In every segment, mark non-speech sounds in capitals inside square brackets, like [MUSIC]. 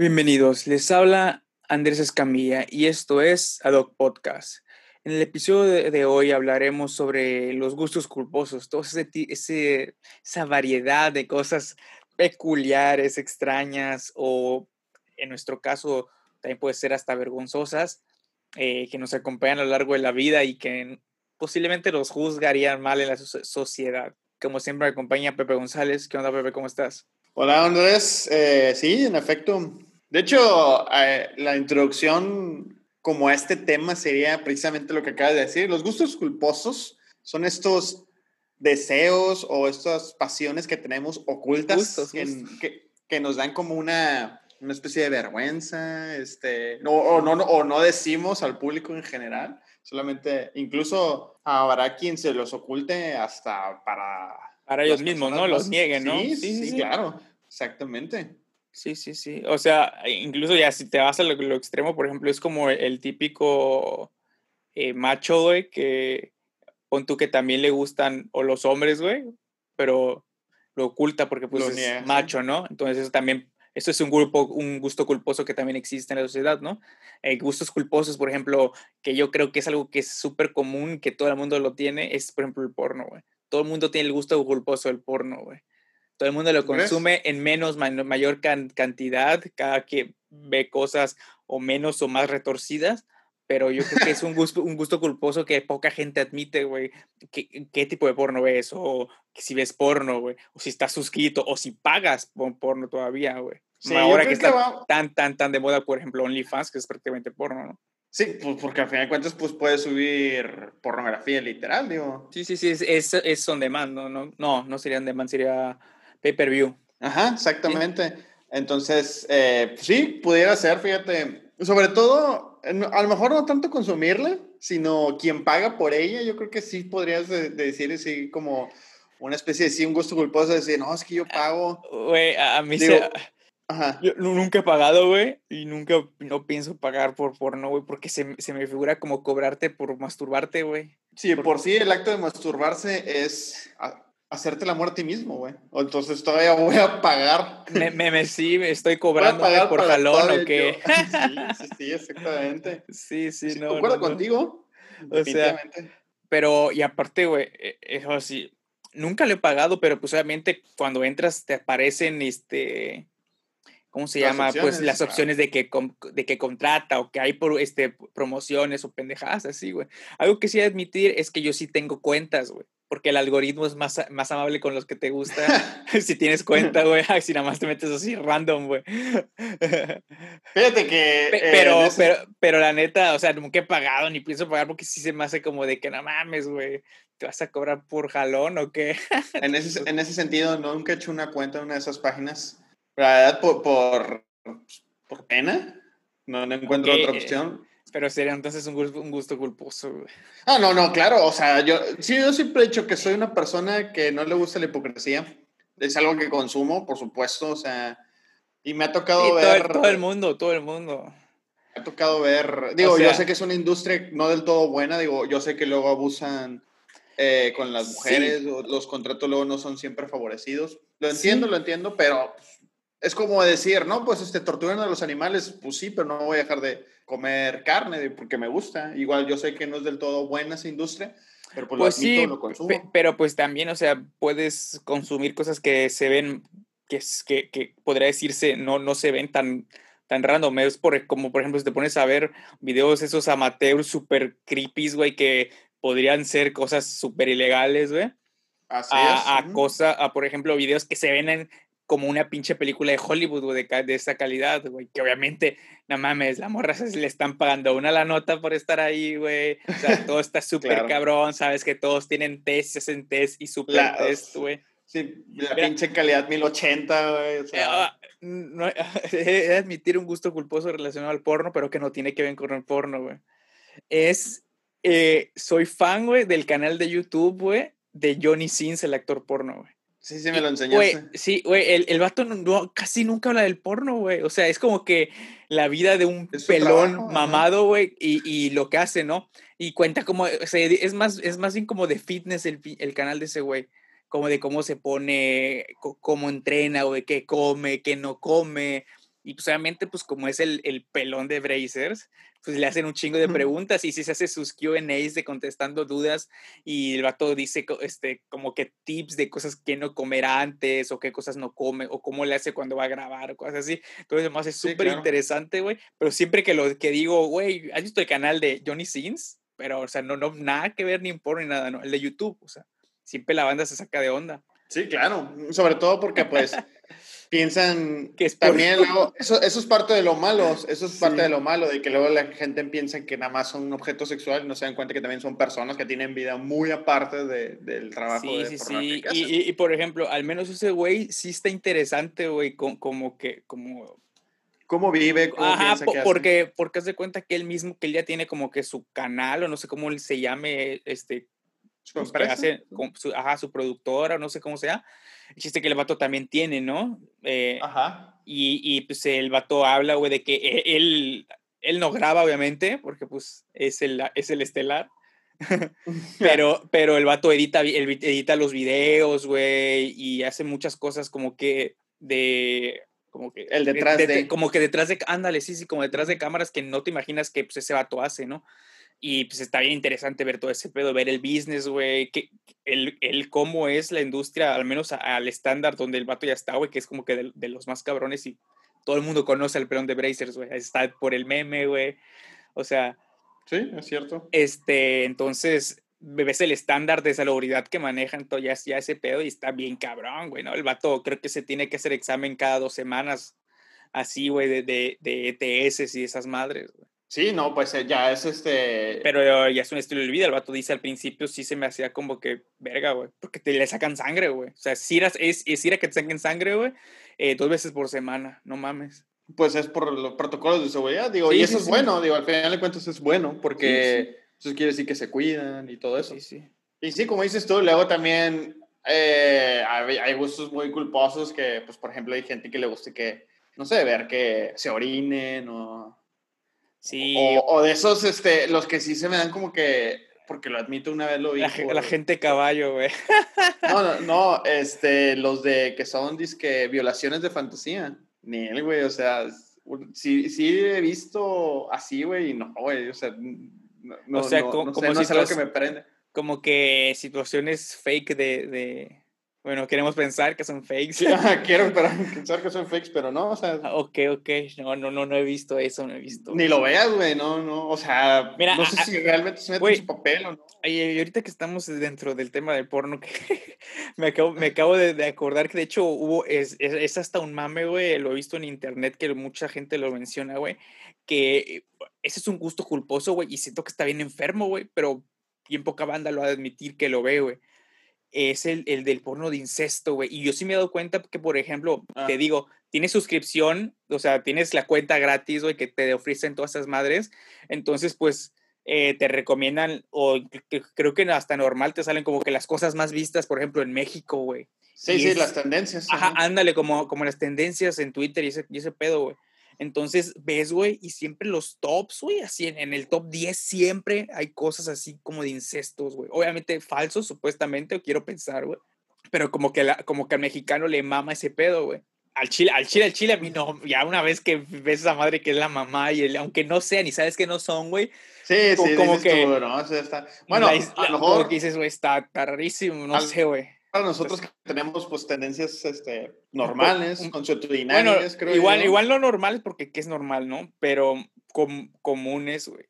Bienvenidos, les habla Andrés Escamilla y esto es Adoc Podcast. En el episodio de, hoy hablaremos sobre los gustos culposos, toda esa variedad de cosas peculiares, extrañas o en nuestro caso también puede ser hasta vergonzosas eh, que nos acompañan a lo largo de la vida y que posiblemente los juzgarían mal en la sociedad. Como siempre me acompaña Pepe González. ¿Qué onda Pepe? ¿Cómo estás? Hola Andrés, eh, sí, en efecto, de hecho, eh, la introducción como a este tema sería precisamente lo que acabas de decir. Los gustos culposos son estos deseos o estas pasiones que tenemos ocultas Que, que, nos dan como una, una especie de vergüenza, este, no, o, no, o no decimos al público en general. Solamente, incluso habrá quien se los oculte hasta para... Para ellos mismos, ¿no? Los nieguen, ¿no? sí, sí, claro, exactamente. Sí, sí, sí. O sea, incluso ya si te vas a lo, extremo, por ejemplo, es como el típico eh, macho, güey, que pon tú que también le gustan, o los hombres, güey, pero lo oculta porque pues es macho, ¿no? Entonces eso también, eso es un grupo, un gusto culposo que también existe en la sociedad, ¿no? Eh, gustos culposos, por ejemplo, que yo creo que es algo que es súper común, que todo el mundo lo tiene, es por ejemplo el porno, güey. Todo el mundo tiene el gusto culposo del porno, güey. Todo el mundo lo consume en menos, mayor cantidad, cada que ve cosas o menos o más retorcidas, pero yo creo que es un gusto, un gusto culposo que poca gente admite, güey. ¿Qué, ¿Qué, tipo de porno ves? O si ves porno, güey. O si estás suscrito, o si pagas porno todavía, güey. ahora que está tan, tan, tan de moda, por ejemplo, OnlyFans, que es prácticamente porno, ¿no? Sí, pues porque al final de cuentas, pues puedes subir pornografía literal, digo. Sí, sí, sí, es, es, es on demand, ¿no? No, no, no sería on demand, sería pay-per-view. Ajá, exactamente. Entonces, eh, pues sí, pudiera ser, fíjate, sobre todo, a lo mejor no tanto consumirla, sino quien paga por ella, yo creo que sí podrías decir así como una especie de sí, un gusto culposo de decir, no, es que yo pago. Güey, a mí se... Ajá. Yo nunca he pagado, güey, y nunca no pienso pagar por porno, güey, porque se, se, me figura como cobrarte por masturbarte, güey. Sí, por sí el acto de masturbarse es hacerte la muerte a ti mismo, güey. Entonces todavía voy a pagar. Me, me, sí, me estoy cobrando por jalón o qué. Sí, [LAUGHS] sí, sí, exactamente. Sí, sí, no. Concuerdo contigo. O sea, pero, y aparte, güey, e, eso sí, nunca lo he pagado, pero pues obviamente cuando entras te aparecen, este, ¿cómo se llama? pues las opciones de que, de que contrata o que hay por, este, promociones o pendejadas así, güey. Algo que sí admitir es que yo sí tengo cuentas, güey porque el algoritmo es más, más amable con los que te gusta. [LAUGHS] [LAUGHS] si tienes cuenta, güey, si nada más te metes así random, güey. [LAUGHS] Fíjate que... pero, pero, pero la neta, o sea, nunca he pagado ni pienso pagar porque sí se me hace como de que no mames, güey. ¿Te vas a cobrar por jalón o qué? en, ese, en ese sentido, nunca he hecho una cuenta en una de esas páginas. La verdad, por, por, por pena. No, no encuentro otra opción. Pero sería entonces un gusto, un gusto culposo, Ah, no, no, claro. O sea, yo, sí, yo siempre he dicho que soy una persona que no le gusta la hipocresía. Es algo que consumo, por supuesto. O sea, y me ha tocado ver. Todo, el mundo, todo el mundo. Me ha tocado ver. Digo, yo sé que es una industria no del todo buena. Digo, yo sé que luego abusan eh, con las mujeres. Los contratos luego no son siempre favorecidos. Lo entiendo, lo entiendo, pero es como decir, no, pues este, torturan a los animales, pues sí, pero no voy a dejar de comer carne porque me gusta. Igual yo sé que no es del todo buena esa industria, pero pues, pues lo sí, lo consumo. Pero pues también, o sea, puedes consumir cosas que se ven, que, que, que podría decirse, no, no se ven tan, tan random. Es por, como, por ejemplo, si te pones a ver videos esos amateurs super creepy, güey, que podrían ser cosas súper ilegales, güey. Así a, es. A, cosa, a, por ejemplo, videos que se ven en, como una pinche película de Hollywood, güey, de, de esa calidad, güey, que obviamente, no mames, la morra se le están pagando una la nota por estar ahí, güey, o sea, todo [LAUGHS] está súper cabrón, sabes que todos tienen test, hacen test y super test, güey. Sí, la pinche calidad 1080, güey. O sea. Ah, no, [LAUGHS] admitir un gusto culposo relacionado al porno, pero que no tiene que ver con el porno, güey. Es, eh, soy fan, güey, del canal de YouTube, güey, de Johnny Sins, el actor porno, güey. Sí, sí, me lo enseñaste. sí, güey, el, el vato no, casi nunca habla del porno, güey. O sea, es como que la vida de un pelón mamado, güey, y, y, lo que hace, ¿no? Y cuenta como, o sea, es más, es más bien como de fitness el, el canal de ese güey. Como de cómo se pone, cómo entrena, güey, qué come, qué no come, Y pues obviamente, pues como es el, el pelón de Brazers, pues le hacen un chingo de preguntas y si se hace sus Q&As de contestando dudas y el vato dice este, como que tips de cosas que no comer antes o qué cosas no come o cómo le hace cuando va a grabar o cosas así. Entonces además es súper interesante, güey. Pero siempre que lo que digo, güey, ¿has visto el canal de Johnny Sins? Pero, o sea, no, no, nada que ver ni porno ni nada, no. El de YouTube, o sea, siempre la banda se saca de onda. Sí, claro. Sobre todo porque, pues, [LAUGHS] piensan que es también eso, eso es parte de lo malo, eso es parte de lo malo, de que luego la gente piensa que nada más son un objeto sexual y no se dan cuenta que también son personas que tienen vida muy aparte de, del trabajo sí, de sí, sí. Y, y, por ejemplo, al menos ese güey sí está interesante, güey, como que, como... ¿Cómo vive? ¿Cómo Ajá, porque, porque hace cuenta que él mismo, que él ya tiene como que su canal, o no sé cómo se llame, este, su pues, hace, su, ajá, su productora, no sé cómo sea, el chiste que el vato también tiene, ¿no? Eh, Ajá. Y, y, pues el vato habla, güey, de que e, él, él no graba, obviamente, porque pues es el, es el estelar. [LAUGHS] pero, pero el vato edita, edita los videos, güey, y hace muchas cosas como que de como que el detrás de, como que detrás de ándale sí sí como detrás de cámaras que no te imaginas que pues ese vato hace no y pues está bien interesante ver todo ese pedo, ver el business, güey, que el, el, cómo es la industria, al menos al estándar donde el vato ya está, güey, que es como que de, los más cabrones y todo el mundo conoce al pelón de Brazers, güey, está por el meme, güey, o sea. Sí, es cierto. Este, entonces, ves el estándar de salubridad que manejan todo ya, ya ese pedo y está bien cabrón, güey, ¿no? El vato creo que se tiene que hacer examen cada dos semanas, así, güey, de, de, de ETS y esas madres, güey. Sí, no, pues eh, ya es este. Pero ya es un estilo de vida. El vato dice al principio sí se me hacía como que verga, güey. Porque te le sacan sangre, güey. O sea, si es, es ir a que te saquen sangre, güey, eh, dos veces por semana. No mames. Pues es por los protocolos de seguridad, digo. y eso es bueno, digo, al final de cuentas es bueno, porque eso quiere decir que se cuidan y todo eso. Sí, sí. Y sí, como dices tú, luego también eh, hay, hay, gustos muy culposos que, pues, por ejemplo, hay gente que le guste que, no sé, ver que se orinen o Sí. O, de esos, este, los que sí se me dan como que, porque lo admito, una vez lo vi. La, gente caballo, güey. [LAUGHS] No, no, no, este, los de que son, disque, violaciones de fantasía. Ni él, güey, o sea, sí, sí he visto así, güey, y no, güey, o sea, no, o sea, como, sé, no es algo que me prende. Como que situaciones fake de, de bueno, queremos pensar que son fakes. quiero pensar que son fakes, pero no, o sea. Ah, ok, ok. No, no, no, no he visto eso, no he visto. Ni lo veas, güey, no, no. O sea, Mira, no sé si realmente se mete en su papel o no. Y ahorita que estamos dentro del tema del porno, que [LAUGHS] me acabo, me acabo de, acordar que de hecho hubo, es, es, hasta un mame, güey, lo he visto en internet que mucha gente lo menciona, güey, que ese es un gusto culposo, güey, y siento que está bien enfermo, güey, pero bien poca banda lo va a admitir que lo ve, güey es el, el, del porno de incesto, güey. Y yo sí me he dado cuenta que, por ejemplo, te ah. digo, tienes suscripción, o sea, tienes la cuenta gratis, güey, que te ofrecen todas esas madres. Entonces, pues, eh, te recomiendan, o creo que hasta normal te salen como que las cosas más vistas, por ejemplo, en México, güey. Sí, sí, las tendencias. Ajá, ándale, como, como las tendencias en Twitter y ese, y ese pedo, güey. Entonces ves, güey, y siempre los tops, güey, así en, el top 10 siempre hay cosas así como de incestos, güey. Obviamente falsos, supuestamente, quiero pensar, güey. Pero como que, la, como que al mexicano le mama ese pedo, güey. Al chile, al chile, al chile, a mí no, ya una vez que ves a esa madre que es la mamá y el, aunque no sean y sabes que no son, güey. Sí, sí, como que. ¿no? está, bueno, a lo mejor. que dices, güey, está, rarísimo, no sé, güey para nosotros que tenemos pues tendencias este, normales, consuetudinarias, creo igual, Igual no normales porque ¿qué es normal, no? Pero comunes, güey.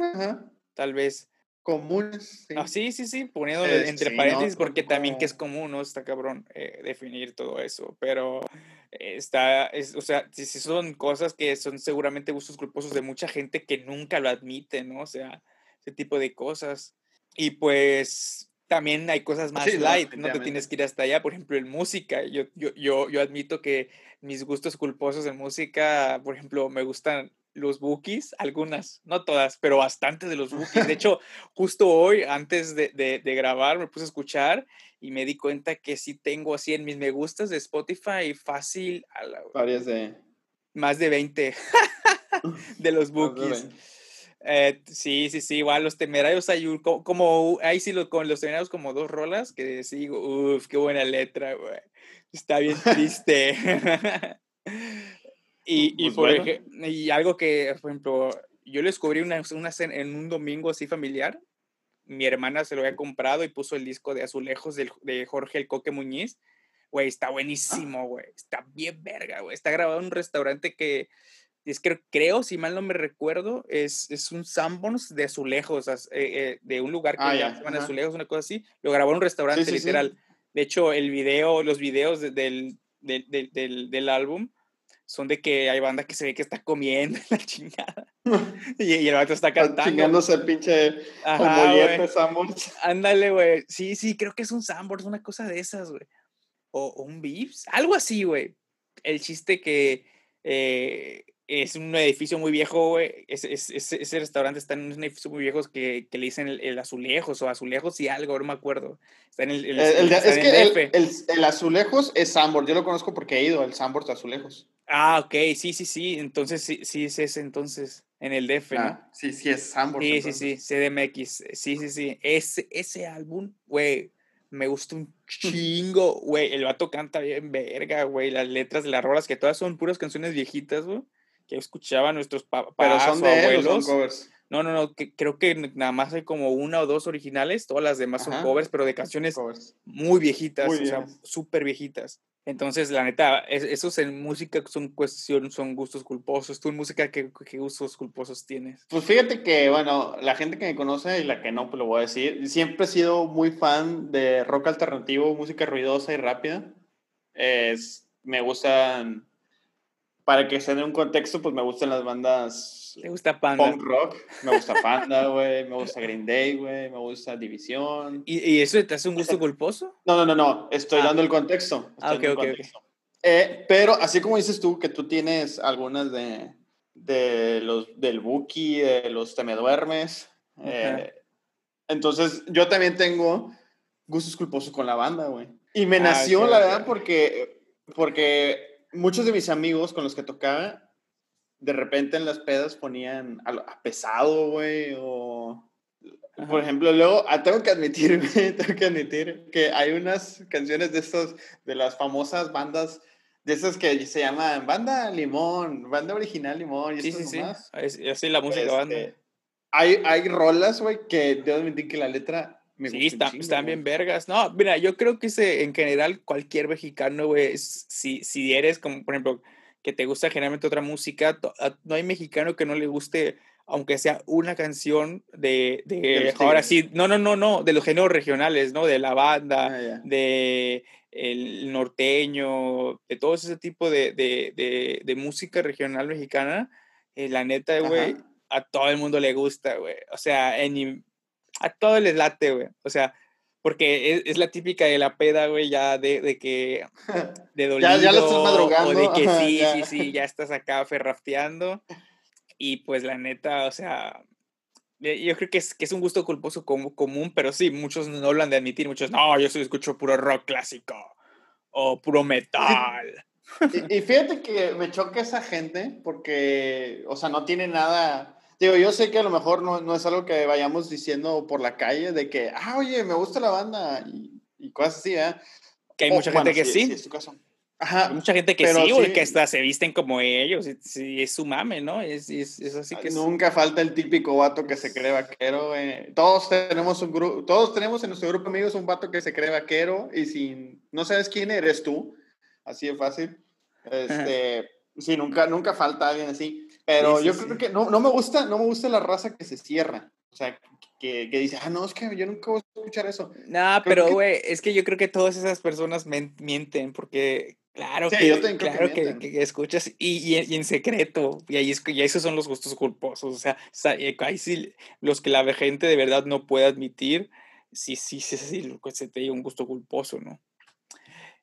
Ajá. Tal vez. Comunes, sí. Ah, sí, sí, sí, poniendo entre paréntesis porque también que es común, ¿no? Está cabrón eh, definir todo eso, pero está, es, o sea, si, son cosas que son seguramente gustos culposos de mucha gente que nunca lo admite, ¿no? O sea, ese tipo de cosas. Y pues también hay cosas más light, no, te tienes que ir hasta allá, por ejemplo, en música, yo, yo, yo, yo admito que mis gustos culposos en música, por ejemplo, me gustan los bookies, algunas, no todas, pero bastantes de los bookies. De [LAUGHS] hecho, justo hoy, antes de, de, de, grabar, me puse a escuchar y me di cuenta que sí tengo así en mis me gustas de Spotify fácil. A la, Varias de... Más de 20 [LAUGHS] de los bookies. Eh, sí, sí, sí, igual los temerarios hay como, ahí sí con los temerarios como dos rolas que digo, uff, qué buena letra, güey. Está bien triste. [LAUGHS] Y, y, Pues por bueno. ej- y algo que, por ejemplo, yo lo descubrí una, una en un domingo así familiar. Mi hermana se lo había comprado y puso el disco de Azulejos del- de Jorge El Coque Muñiz. Güey, está buenísimo, güey. Está bien verga, güey. Está grabado en un restaurante que es que creo, si mal no me recuerdo, es, es un Sanborns de azulejos, eh, eh, de un lugar que Ah, ya llaman azulejos, una cosa así. Lo grabó en un restaurante, sí, sí. literal. De hecho, el video, los videos de- del, del, del, del, del álbum son de que hay banda que se ve que está comiendo [LAUGHS] la chingada. [LAUGHS] y, y el vato está cantando. Chingándose el pinche mollete. Sanborns. Ándale, güey. Sí, sí, creo que es un Sanborns, una cosa de esas, güey. O, o un Vips, algo así, güey. El chiste que eh, es un edificio muy viejo, güey. Ese, ese- restaurante está en un edificio muy viejo que, que le dicen el, el azulejos o azulejos y algo, no me acuerdo. Está en el, el- El- está es en que azulejos es Sanborns. Yo lo conozco porque he ido al Sanborns de azulejos. Ah, ok, sí, sí, sí. Entonces sí, sí es ese entonces, en el DF, ¿no? Ah, sí, sí, es Sanborns. Sí, sí, entonces. sí, CDMX, sí, sí, sí. Ese, ese álbum, güey, me gusta un chingo, güey. El vato canta bien verga, güey. Las letras de las rolas, que todas son puras canciones viejitas, güey, que escuchaban nuestros papás Pero son o de abuelos. son covers. No, no, no, que, creo que nada más hay como una o dos originales, todas las demás son Ajá. covers, pero de canciones covers. muy viejitas, Muy o sea, súper viejitas. Entonces, la neta, es- esos en música son cuestión, son gustos culposos. ¿Tú en música qué, qué gustos culposos tienes? Pues fíjate que, bueno, la gente que me conoce y la que no, pues lo voy a decir. Siempre he sido muy fan de rock alternativo, música ruidosa y rápida. Es, me gustan, para que se dé un contexto, pues me gustan las bandas ¿Te gusta Panda? punk rock. Me gusta Panda, güey. Me gusta Green Day, güey. Me gusta División. ¿Y, y eso te hace un gusto culposo? No, no, no, no. Estoy Ah. dando el contexto. Ah, Estoy dando ok, ok, ok. contexto. Eh, pero así como dices tú, que tú tienes algunas de, de los del Buki, de los Te Me Duermes. eh, entonces, yo también tengo gustos culposos con la banda, güey. Y me Ah, nació, ok, la verdad, porque, porque muchos de mis amigos con los que tocaba, de repente en las pedas ponían a, lo- a pesado, güey, o... Por ejemplo, luego, ah, tengo que admitir, güey, [LAUGHS] tengo que admitir que hay unas canciones de estos, de las famosas bandas, de esas que se llaman Banda Limón, Banda Original Limón, y Sí, sí, sí. así la música banda. Este, hay, hay rolas, güey, que debo admitir que la letra me Sí, está- chingo, están bien vergas. No, mira, yo creo que ese, en general cualquier mexicano, güey, si, si eres como, por ejemplo, que te gusta generalmente otra música, to- a- no hay mexicano que no le guste, aunque sea una canción de, de, De ahora sí, no, no, no, no, de los géneros regionales, ¿no? De la banda, Ah, de el norteño, de todo ese tipo de, de, de, música regional mexicana, eh, la neta, güey, a todo el mundo le gusta, güey. O sea, en, a todo les late, güey. O sea, porque es, es la típica de la peda, güey, ya de, de que [LAUGHS] de dolido Ya- ya la estás o de madrugando, que ajá, sí, ya. sí, sí, ya estás acá ferrafteando. Y pues la neta, o sea, eh, yo creo que es, que es un gusto culposo com- común, pero sí, muchos no lo han de admitir, muchos, no, yo solo escucho puro rock clásico o puro metal. Y, y fíjate que me choca esa gente porque, o sea, no tiene nada. Digo, yo sé que a lo mejor no, no es algo que vayamos diciendo por la calle de que, ah, oye, me gusta la banda y, y cosas así, ¿eh? Que hay O, mucha bueno, gente que sí, sí. sí, es tu caso. Ajá. Hay mucha gente que sí, sí. que hasta se visten como ellos. sí, es su mame, ¿no? Es, es, es así que es- Nunca falta el típico vato que se cree vaquero. güey. Todos tenemos un grupo, todos tenemos en nuestro grupo de amigos un vato que se cree vaquero y si no sabes quién eres tú, así de fácil. Este, sí, nunca, nunca falta alguien así. Pero Sí, sí, yo sí. creo que no, no me gusta, no me gusta la raza que se cierra. O sea, que, que dice, ah, no, es que yo nunca voy a escuchar eso. Nah, Creo pero que- güey, es que yo creo que todas esas personas mienten porque claro Sí, que, yo que claro que, mienten. que escuchas y, y, y en secreto y ahí es que- y esos son los gustos culposos, o sea, eh, ahí sí los que la gente de verdad no puede admitir, sí, sí, sí, sí, que se te diga un gusto culposo, ¿no?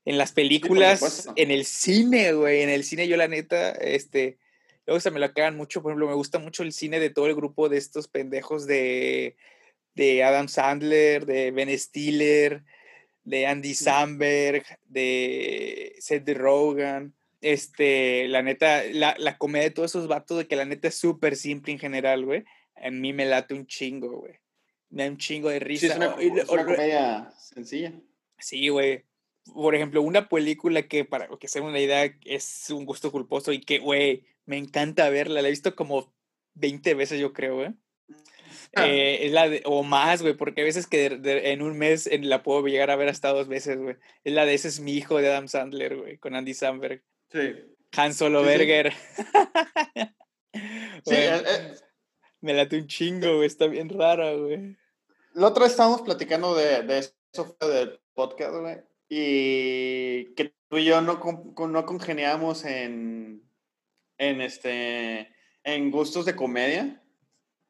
En las películas, supuesto. en el cine, güey, en el cine yo la neta, este, luego se me lo cagan mucho, por ejemplo, me gusta mucho el cine de todo el grupo de estos pendejos de, de Adam Sandler, de Ben Stiller, de Andy Samberg, de Seth Rogen. Este, la neta, la, la comedia de todos esos vatos, de que la neta es súper simple en general, güey. A mí me late un chingo, güey. Me da un chingo de Sí, risa. es una, es comedia sencilla. Sí, güey. Por ejemplo, una película que, para que sea una idea, es un gusto culposo y que, güey, me encanta verla. La he visto como 20 veces, yo creo, güey. Ah. Eh, es la de, o más, güey, porque a veces que de- de- en un mes en- la puedo llegar a ver hasta dos veces, güey. Es la de ese es mi hijo de Adam Sandler, güey, con Andy Samberg. Sí. Han Solo Sí. Berger. [LAUGHS] Sí, eh, eh, me late un chingo, güey, está bien rara, güey. La otra vez estábamos platicando de, de eso fue del podcast, güey. Y que tú y yo no, no congeniamos en, en, este, en gustos de comedia.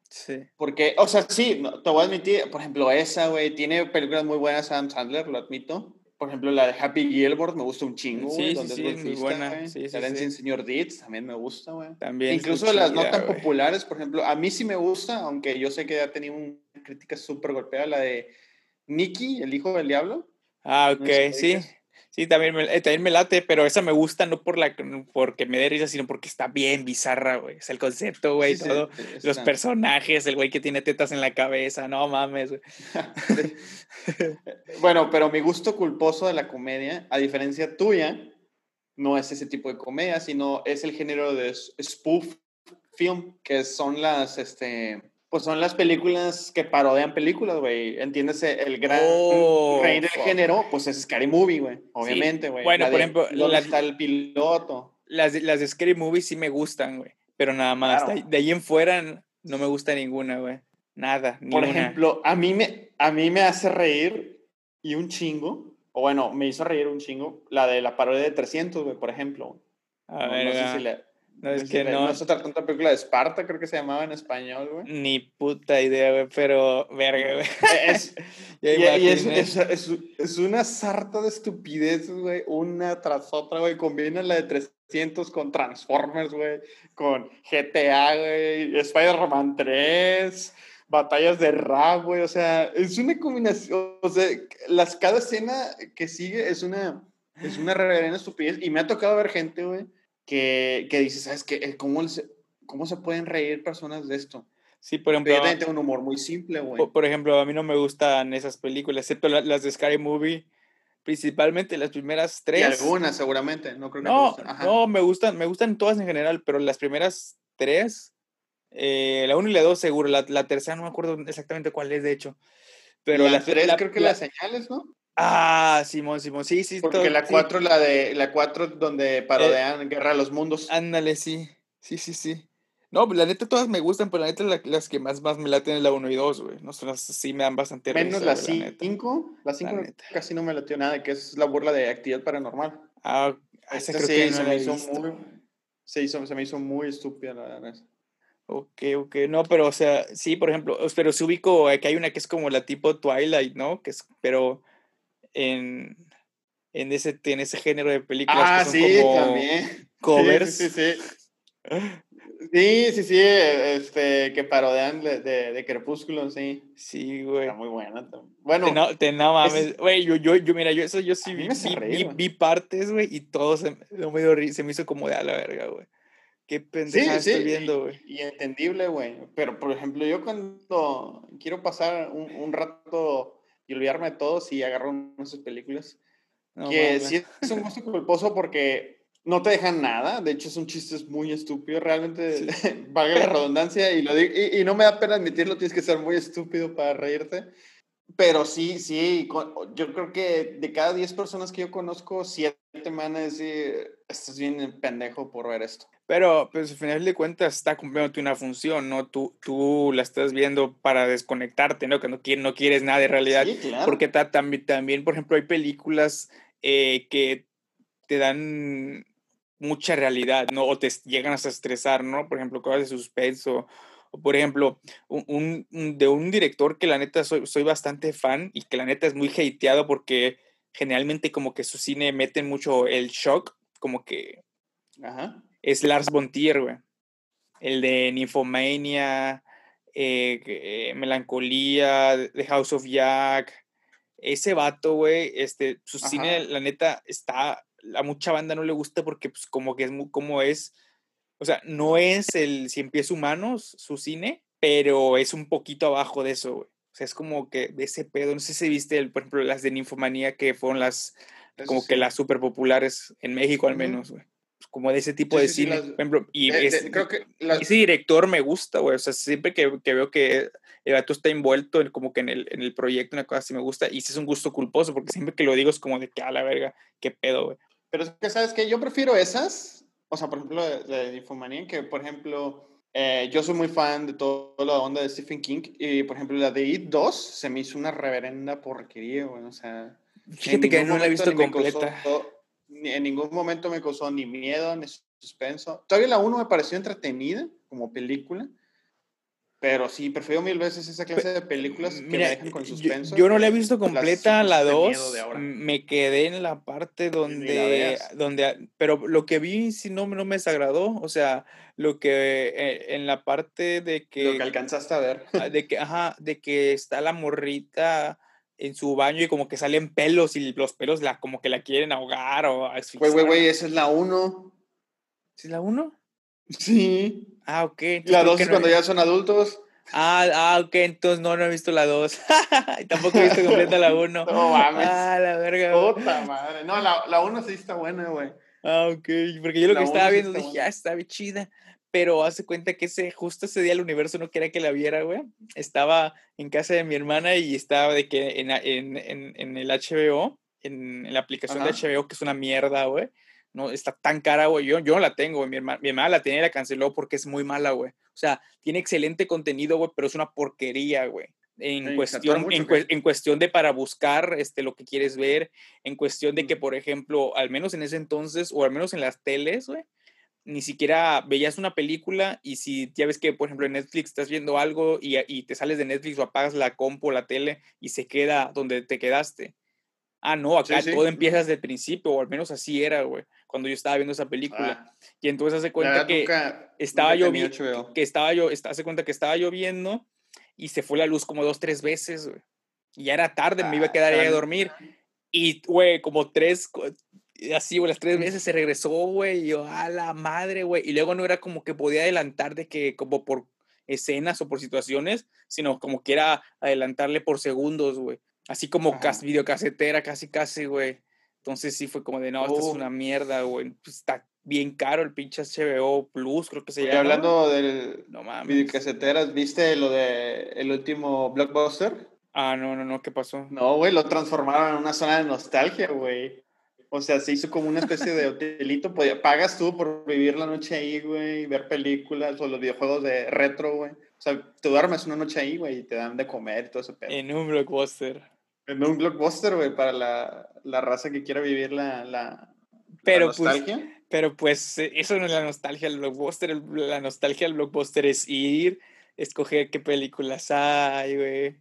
Sí. Porque, o sea, sí, te voy a admitir, por ejemplo, esa, güey, tiene películas muy buenas Adam Sandler, lo admito. Por ejemplo, la de Happy Gilmore me gusta un chingo, Sí, güey. sí, donde sí, es muy buena, sí, sí, señor Deeds también me gusta, güey. También. Incluso las no tan populares, por ejemplo, a mí sí me gusta, aunque yo sé que ha tenido una crítica súper golpeada, la de Nicky, el hijo del diablo. Ah, ok, sí. Sí, también me, eh, también me late, pero esa me gusta no por la, porque me dé risa, sino porque está bien bizarra, güey. Es el concepto, güey, Sí, sí, todo. Los personajes, el güey que tiene tetas en la cabeza, no mames, güey. [LAUGHS] bueno, pero mi gusto culposo de la comedia, a diferencia tuya, no es ese tipo de comedia, sino es el género de spoof film, que son las, este, pues son las películas que parodian películas, güey. Entiéndese, el gran Oh, rey del fuck. género, pues es Scary Movie, güey. Obviamente, güey. Bueno, La por de ejemplo, ¿Dónde la- está el piloto? Las, de- las de Scary Movie sí me gustan, güey. Pero nada más. Claro. De, ahí- en fuera no me gusta ninguna, güey. Nada, Por ejemplo, a mí, me, a mí me hace reír y un chingo, o bueno, me hizo reír un chingo, la de la parodia de 300, güey, por ejemplo. A no, ver, no sé si la- no, es que no, trató de una película de Esparta, creo que se llamaba en español, güey. ni puta idea, güey, pero verga, güey. [LAUGHS] Es, [LAUGHS] y, y es, imaginé. es, es- es una sarta de estupideces, güey, una tras otra, güey. Combina la de 300 con Transformers, güey, con GTA, güey, Spider-Man 3, batallas de rap, güey. O sea, es una combinación. O sea, las, cada escena que sigue es una, es una reverenda estupidez. Y me ha tocado ver gente, güey, que, que dice, ¿sabes qué? ¿Cómo se, ¿Cómo se pueden reír personas de esto? Sí, por ejemplo, Pero yo también tengo un humor muy simple, güey. po- por ejemplo, a mí no me gustan esas películas, excepto la- las de Scary Movie, principalmente las primeras Y tres. algunas, seguramente. No creo que No, gusten. Ajá. no, me gustan, me gustan todas en general, pero las primeras tres, eh, la uno y la dos seguro, la, la tercera no me acuerdo exactamente cuál es, de hecho. Pero la la, 3 la- creo que la- las señales, ¿no? Ah, Simón, Simón, sí, sí. Porque todo- la sí. 4 la de la 4 donde parodean Guerra de los Mundos. Ándale, sí, sí, sí, sí. No, la neta todas me gustan, pero la neta la- las que más, más me laten es la 1 y 2, güey. No son las sí me dan bastante Menos risa, la güey, neta. 5. La 5 neta. casi no me latió nada, que es la burla de actividad paranormal. Ah, esa Esta creo sí que no se, me hizo muy, se, hizo, se me hizo muy estúpida la verdad. Ok, ok, no, pero o sea, sí, por ejemplo, pero se ubico eh, que hay una que es como la tipo Twilight, ¿no? Que es, pero en, en ese, en ese género de películas Ah, que son sí, como también. covers. Sí, sí, sí. [LAUGHS] Sí, sí, sí, sí, este, que parodean de, de, de Crepúsculo, sí. Sí, güey. Está muy buena. Bueno, Te no, te no mames, güey, yo, yo, yo, mira, yo eso yo sí vi, vi, reír, vi- vi partes, güey, y todo se, me se me hizo como de a la verga, güey. Qué Sí, pendejada sí, estoy viendo, güey. y, y entendible, güey. Pero, por ejemplo, yo cuando quiero pasar un, un rato y olvidarme de todo, sí agarro una de esas películas. No que sí es un gusto culposo porque no te dejan nada. De hecho, son chistes muy estúpidos. Realmente, [LAUGHS] valga la redundancia, y, lo digo, y, y no me da pena admitirlo, tienes que ser muy estúpido para reírte. Pero sí, sí, yo creo que de cada 10 personas que yo conozco, 7 me van a decir, estás bien pendejo por ver esto. Pero, pues al final de cuentas está cumpliendo una función, ¿no? Tú, tú la estás viendo para desconectarte, ¿no? Que no, no quieres nada de realidad. Sí, claro. Porque ta- también, también, por ejemplo, hay películas eh, que te dan mucha realidad, ¿no? O te llegan hasta estresar, ¿no? Por ejemplo, cosas de suspenso. O, por ejemplo, un, un- de un director que la neta soy, soy bastante fan y que la neta es muy hateado porque generalmente como que su cine mete mucho el shock, como que Ajá. Es Lars von Trier, güey. El de Nymphomania, eh, eh, Melancolía, The House of Jack. Ese vato, güey, este, su cine, la neta, está, a mucha banda no le gusta porque, pues, como que es muy, como es, o sea, no es el Cien Pies Humanos, su cine, pero es un poquito abajo de eso, güey. O sea, es como que de ese pedo, no sé si viste, el, por ejemplo, las de Ninfomanía, que fueron las, como que las súper populares en México al menos, güey. Como de ese tipo de cine. y creo que ese director me gusta, güey. O sea, siempre que, que veo que el gato está envuelto en, como que en el, en el proyecto, una cosa así me gusta. Y ese es un gusto culposo, porque siempre que lo digo es como de que a la verga, qué pedo, güey. Pero es que, ¿sabes que Yo prefiero esas. O sea, por ejemplo, de, de que por ejemplo, eh, yo soy muy fan de toda la onda de Stephen King. Y por ejemplo, la de It 2 se me hizo una reverenda porquería, güey. O sea. Fíjate que no la he visto completa. En ningún momento me causó ni miedo ni suspenso. Todavía la 1 me pareció entretenida como película. Pero sí, prefiero mil veces esa clase de películas que me dejan con suspenso. Yo, no la he visto completa, la 2. Me quedé en la parte donde, donde. Pero lo que vi sí no, no me desagradó. O sea, lo que. Eh, en la parte de que. Lo que alcanzaste a ver. Ah, de que, ajá, de que está la morrita en su baño y como que salen pelos y los pelos la, como que la quieren ahogar o Güey, güey, güey, esa es la 1. ¿Sí es la 1? Sí. Ah, ok. La 2 es cuando ya son adultos. Ah, ah, ok, entonces no, no he visto la 2. [LAUGHS] Tampoco he visto completa la 1. [LAUGHS] No mames. Ah, la verga. Puta madre. No, la 1 sí está buena, güey. Ah, ok. Porque yo lo que estaba viendo dije, ah, está bien chida. Pero hace cuenta que ese, justo ese día el universo no quería que la viera, güey. Estaba en casa de mi hermana y estaba de que en, en, en, en el HBO, en, la aplicación de HBO, que es una mierda, güey no está tan cara, güey. Yo, yo no la tengo, güey. Mi hermana, mi hermana la tenía y la canceló porque es muy mala, güey. O sea, tiene excelente contenido, güey, pero es una porquería, güey. En, cuestión, en, cuestión de para buscar este, lo que quieres ver, en cuestión de que, por ejemplo, al menos en ese entonces, o al menos en las teles, güey, ni siquiera veías una película y si ya ves que, por ejemplo, en Netflix estás viendo algo y, y te sales de Netflix o apagas la compu o la tele y se queda donde te quedaste. Ah, no, acá todo empieza desde el principio, o al menos así era, güey cuando yo estaba viendo esa película. Ah. y entonces hace cuenta que estaba lloviendo, que estaba yo, hace cuenta que estaba lloviendo y se fue la luz como dos, tres veces, güey. Y ya era tarde, me iba a quedar ahí a dormir. Y, güey, como tres, así, güey, las tres veces se regresó, güey, y yo, a la madre, güey. Y luego no era como que podía adelantar de que, como por escenas o por situaciones, sino como que era adelantarle por segundos, güey. Así como cas videocasetera, casi, casi, güey. Entonces sí fue como de, no, esto es oh. una mierda, güey. Pues está bien caro el pinche HBO Plus, creo que se llama. hablando del no mames. videocaseteras, ¿viste lo de el último Blockbuster? Ah, no, no, no, ¿qué pasó? No, güey, lo transformaron en una zona de nostalgia, güey. O sea, se hizo como una especie de hotelito. pagas tú por vivir la noche ahí, güey, ver películas o los videojuegos de retro, güey. O sea, te duermes una noche ahí, güey, y te dan de comer y todo ese pedo. En un blockbuster. En un blockbuster, güey, para la, la, raza que quiera vivir la, la, pero, pues, nostalgia. pero pues eso no es la nostalgia del blockbuster. La nostalgia del blockbuster es ir, escoger qué películas hay, güey.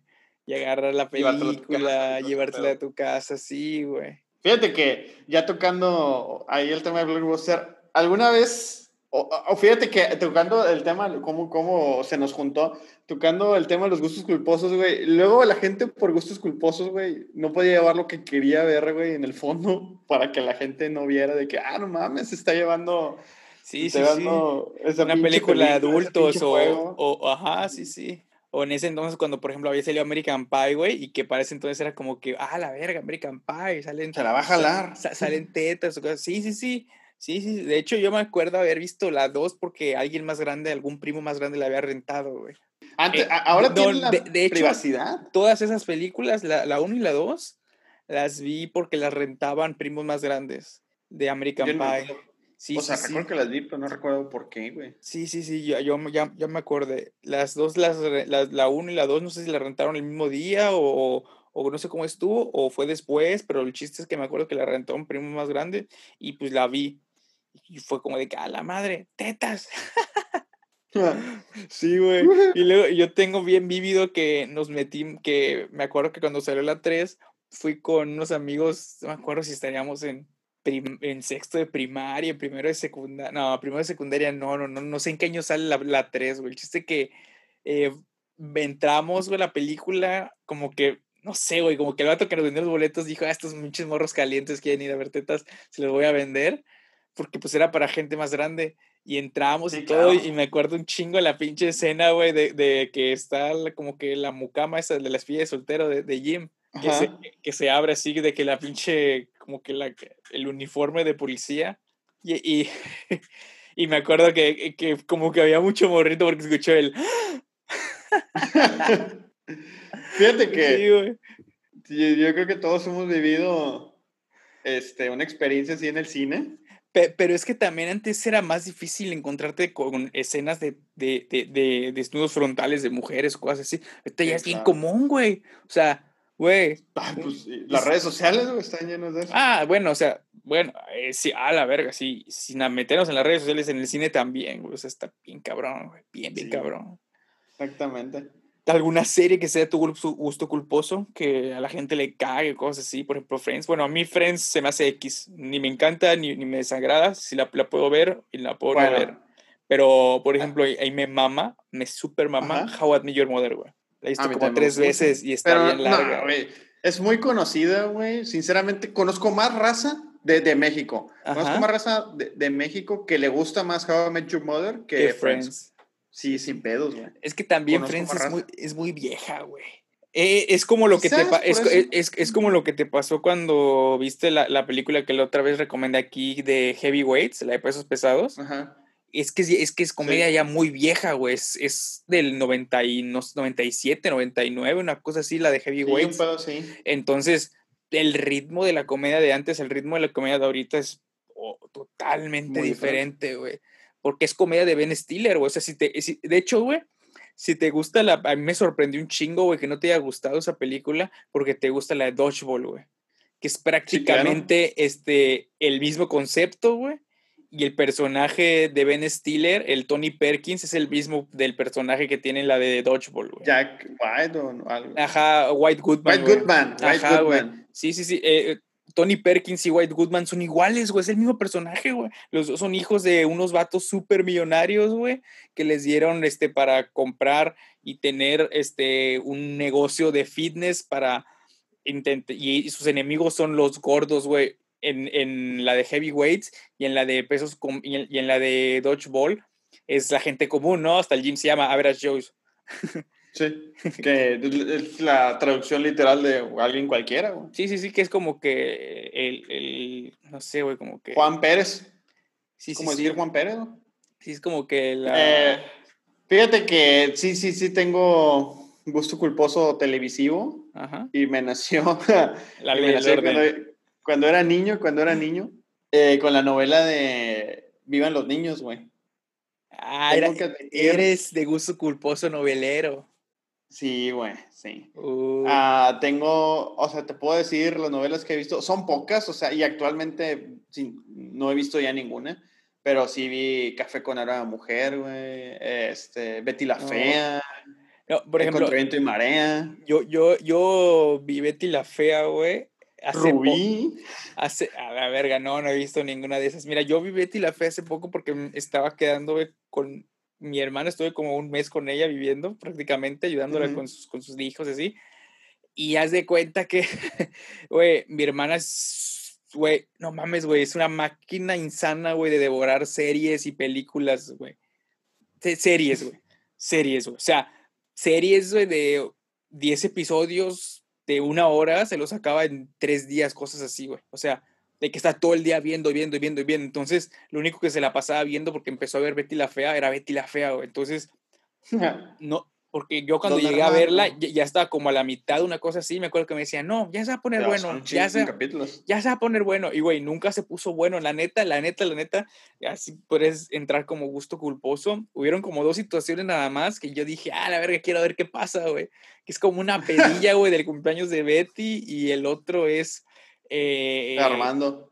Y agarrar la película, llevártela a tu casa, sí, güey. Fíjate que ya tocando ahí el tema del blockbuster, ¿alguna vez o, fíjate que tocando el tema, cómo, cómo se nos juntó, tocando el tema de los gustos culposos, güey. Luego la gente por gustos culposos, güey, no podía llevar lo que quería ver, güey, en el fondo, [LAUGHS] para que la gente no viera de que, ah, no mames, se está llevando. Sí, sí, sí. Una película de adultos o, o, ajá, sí, sí. O en ese entonces, cuando por ejemplo había salido American Pie, güey, y que para ese entonces era como que, ah, la verga, American Pie, salen. Se la va a jalar. Salen tetas o cosas. Sí, sí, sí. Sí, sí, de hecho yo me acuerdo haber visto la 2 porque alguien más grande, algún primo más grande la había rentado, güey. Antes, eh, ahora tiene la de, hecho, privacidad. Todas esas películas, la 1 y la 2, las vi porque las rentaban primos más grandes de American Pie. Sí, o sea, recuerdo que las vi, pero no recuerdo por qué, güey. Sí, sí, sí, yo, yo ya, ya, me acordé. Las dos, las, la 1 y la 2, no sé si la rentaron el mismo día o, o no sé cómo estuvo, o fue después, pero el chiste es que me acuerdo que la rentó un primo más grande y pues la vi. Y fue como de que, a la madre, tetas. [LAUGHS] sí, güey. [LAUGHS] Y luego yo tengo bien vívido que nos metí, que me acuerdo que cuando salió la 3, fui con unos amigos, no me acuerdo si estaríamos en, en sexto de primaria, primero de secundaria, no, primero de secundaria, no, no, no, no sé en qué año sale la, la 3, güey. El chiste que eh, entramos, güey, la película, como que no sé, güey, como que el vato que nos vendió los boletos dijo, ah, estos muchos morros calientes quieren ir a ver tetas, se los voy a vender porque pues era para gente más grande. Y entramos y todo, y me acuerdo un chingo la pinche escena, güey, de, de, que está como que la mucama esa de la espía de soltero de, de Jim. que se, que se, abre así, de que la pinche, como que la, el uniforme de policía. Y, y, [LAUGHS] y me acuerdo que, que, como que había mucho morrito porque escuchó el... [LAUGHS] Fíjate que yo creo que todos hemos vivido este, una experiencia así en el cine. Pero es que también antes era más difícil encontrarte con escenas de, de, de, desnudos frontales de mujeres, cosas así. Ahorita ya es bien común, güey. O sea, güey. pues, las redes sociales están llenas de eso. Ah, bueno, o sea, bueno, eh, sí, a la verga, sí. Sin meternos en las redes sociales, en el cine también, güey. O sea, está bien cabrón, güey. Bien, bien cabrón. Exactamente alguna serie que sea tu gusto culposo, que a la gente le cague, cosas así, por ejemplo, Friends. Bueno, a mí Friends se me hace X, ni me encanta ni, ni me desagrada, si la, la, puedo ver y la puedo ver. Pero, por ah. ejemplo, ahí me mama, me super mama How I Met Your Mother, güey. La he visto como tres veces y está bien larga. es muy conocida, güey. Sinceramente, conozco más raza de, de México. Conozco más raza de, de, México que le gusta más How I Met Your Mother que, Friends. Sí, sin pedos, güey. Es que también Friends es muy, es muy, vieja, güey. Eh, es como lo que te es, es, es, como lo que te pasó cuando viste la, la, película que la otra vez recomendé aquí de Heavyweights, la de pesos pesados. Ajá. Es que es que es comedia ya muy vieja, güey. Es, es del 90 y, 97, 99, una cosa así, la de. Sí, sí. Entonces, el ritmo de la comedia de antes, el ritmo de la comedia de ahorita es oh, totalmente diferente, güey porque es comedia de Ben Stiller, güey. O sea, si te, de hecho, güey, si te gusta la, a mí me sorprendió un chingo, güey, que no te haya gustado esa película porque te gusta la de Dodgeball, güey. Que es prácticamente este, el mismo concepto, güey. Y el personaje de Ben Stiller, el Tony Perkins, es el mismo del personaje que tiene la de Dodgeball, güey. Jack White o algo. Ajá, White Goodman. White Goodman. White Goodman. Sí, sí, sí. Eh, Tony Perkins y White Goodman son iguales, güey, es el mismo personaje, güey. Los dos son hijos de unos vatos súper millonarios, güey, que les dieron este para comprar y tener este un negocio de fitness para intentar, y sus enemigos son los gordos, güey, en, en, la de heavyweights y en la de pesos y en, y en la de dodgeball es la gente común, ¿no? Hasta el gym se llama Average Joe's. Sí, que es la traducción literal de alguien cualquiera, güey. Sí, sí, sí, que es como que el, el no sé, güey, como que... Juan Pérez. Sí, sí, como decir Juan Pérez, ¿no? Sí, es como que la... Eh, fíjate que sí, sí, sí tengo gusto culposo televisivo. Ajá. Y me nació... [LAUGHS] la ley cuando, cuando, era niño, cuando era niño, eh, con la novela de Vivan los niños, güey. Ah, eres de gusto culposo novelero. Sí, güey, sí. Uh. Ah, tengo, o sea, te puedo decir, las novelas que he visto, son pocas, o sea, y actualmente no he visto ya ninguna, pero sí vi Café con Aroma Mujer, güey, este, Betty la Fea. No, por ejemplo, Viento y Marea. Yo, yo, yo vi Betty la Fea, güey. Rubí. Hace, a la verga, no, no he visto ninguna de esas. Mira, yo vi Betty la Fea hace poco porque estaba quedando con mi hermana, estuve como un mes con ella viviendo prácticamente, ayudándola con, sus, con sus hijos y así. Y haz de cuenta que, [LAUGHS] güey, mi hermana es, güey, no mames, güey, es una máquina insana, güey, de devorar series y películas, güey. Series, güey. Series, güey. O sea, series, güey, de 10 episodios de una hora, se los acaba en tres días, cosas así, güey. O sea, de que está todo el día viendo, viendo, viendo y viendo. Entonces, lo único que se la pasaba viendo porque empezó a ver Betty la Fea era Betty la Fea, güey. Entonces, [LAUGHS] no, porque yo cuando llegué a verla ya, estaba como a la mitad, una cosa así, me acuerdo que me decía, no, ya se va a poner bueno, ya se, ya se va a poner bueno. Y, güey, nunca se puso bueno, la neta, la neta, la neta, así puedes entrar como gusto culposo. Hubieron como dos situaciones nada más que yo dije, ah, la verga, quiero ver qué pasa, güey. Que es como una pedilla, güey, del cumpleaños de Betty y el otro es eh, Armando.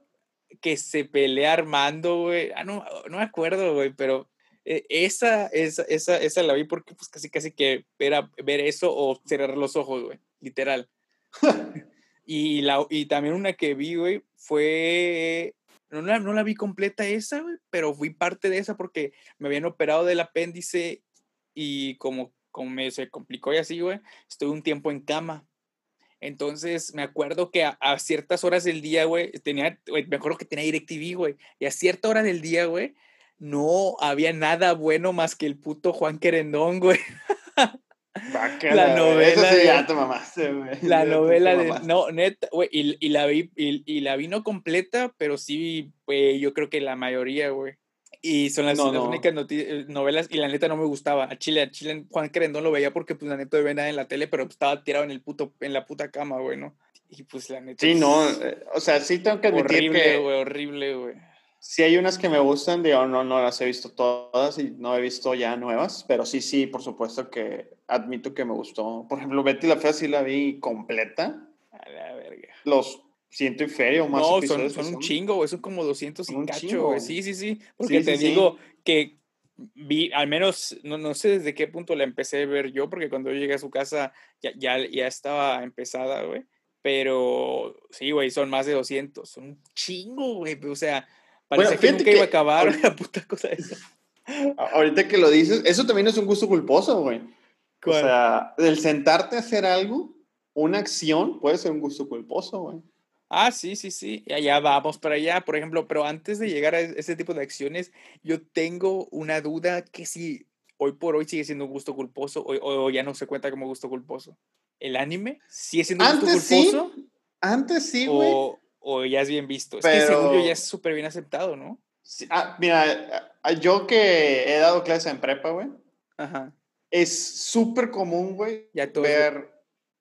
Que se pelea Armando, güey. Ah, no, no me acuerdo, güey, pero eh, esa, esa, esa, esa la vi porque pues casi casi que era ver eso o cerrar los ojos, güey, literal. [LAUGHS] y, la, y también una que vi, güey, fue... No la, no la vi completa esa, güey, pero fui parte de esa porque me habían operado del apéndice y como, como me, se complicó y así, güey, estuve un tiempo en cama. Entonces, me acuerdo que a, ciertas horas del día, güey, tenía, me acuerdo que tenía DirecTV, güey, y a cierta hora del día, güey, no había nada bueno más que el puto Juan Querendón, güey. [LAUGHS] la novela. Eso sí, ya te mamaste, güey. La novela de. No, neta, güey. Y, y, la vi, y, y, la vi no completa, pero sí, güey, yo creo que la mayoría, güey. Y son las, únicas eh, novelas, y la neta no me gustaba. A Chile, a Chile, Juan Querendón lo veía porque, pues, la neta no veía nada en la tele, pero estaba tirado en el puto, en la puta cama, güey, ¿no? Y pues, la neta. Sí, no, eh, o sea, sí tengo que admitir horrible, que. güey, horrible, güey. Sí hay unas que me gustan, digo, no, no las he visto todas y no he visto ya nuevas, pero sí, sí, por supuesto que admito que me gustó. Por ejemplo, Betty la Fea sí la vi completa. A la verga. Los Siento inferior más No, son, son, un chingo, güey. Son como 200 y cacho, güey. Sí, sí, sí. Porque te digo que vi, al menos, no, no sé desde qué punto la empecé a ver yo, porque cuando yo llegué a su casa ya, ya, ya estaba empezada, güey. Pero sí, güey, son más de 200. Son un chingo, güey. O sea, parece que nunca iba a acabar la [LAUGHS] puta cosa esa. Ahorita que lo dices, eso también es un gusto culposo, güey. O sea, el sentarte a hacer algo, una acción, puede ser un gusto culposo, güey. Ah, sí, sí, sí, ya vamos para allá, por ejemplo, pero antes de llegar a ese tipo de acciones, yo tengo una duda que si hoy por hoy sigue siendo un gusto culposo o, ya no se cuenta como gusto culposo. ¿El anime sigue siendo un gusto culposo? Sí. Antes sí, güey. O, ya es bien visto. Es que según yo ya es súper bien aceptado, ¿no? ah, mira, yo que he dado clases en prepa, güey. Ajá. Es súper común, güey, ver,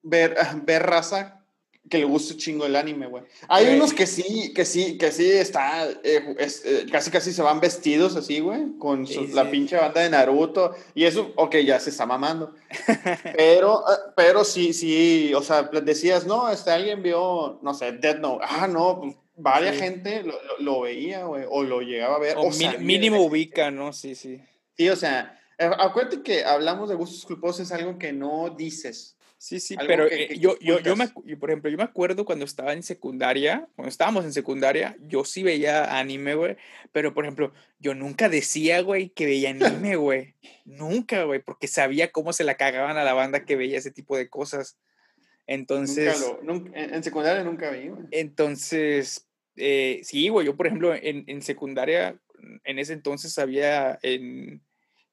ver, [LAUGHS] ver raza que le gusta chingo el anime, güey. Hay unos que sí, que sí, que sí está, eh, eh, casi casi se van vestidos así, güey, con la pinche banda de Naruto. Y eso, ok, ya se está mamando. [LAUGHS] pero, eh, pero sí, sí, o sea, decías, no, este, alguien vio, no sé, Dead Note. Ah, no, pues, varias gente lo, lo, veía, güey, o lo llegaba a ver. O, mínimo ubica, ¿no? Sí, sí. Sí, o sea, acuérdate que hablamos de gustos culposos, es algo que no dices. Sí, sí, pero eh, yo, yo, yo me, por ejemplo, yo me acuerdo cuando estaba en secundaria, cuando estábamos en secundaria, yo sí veía anime, güey, pero por ejemplo, yo nunca decía, güey, que veía anime, güey. nunca, güey, porque sabía cómo se la cagaban a la banda que veía ese tipo de cosas. Entonces... en secundaria nunca vi, güey. Entonces, eh, sí, güey, yo por ejemplo, en, en secundaria, en ese entonces había en,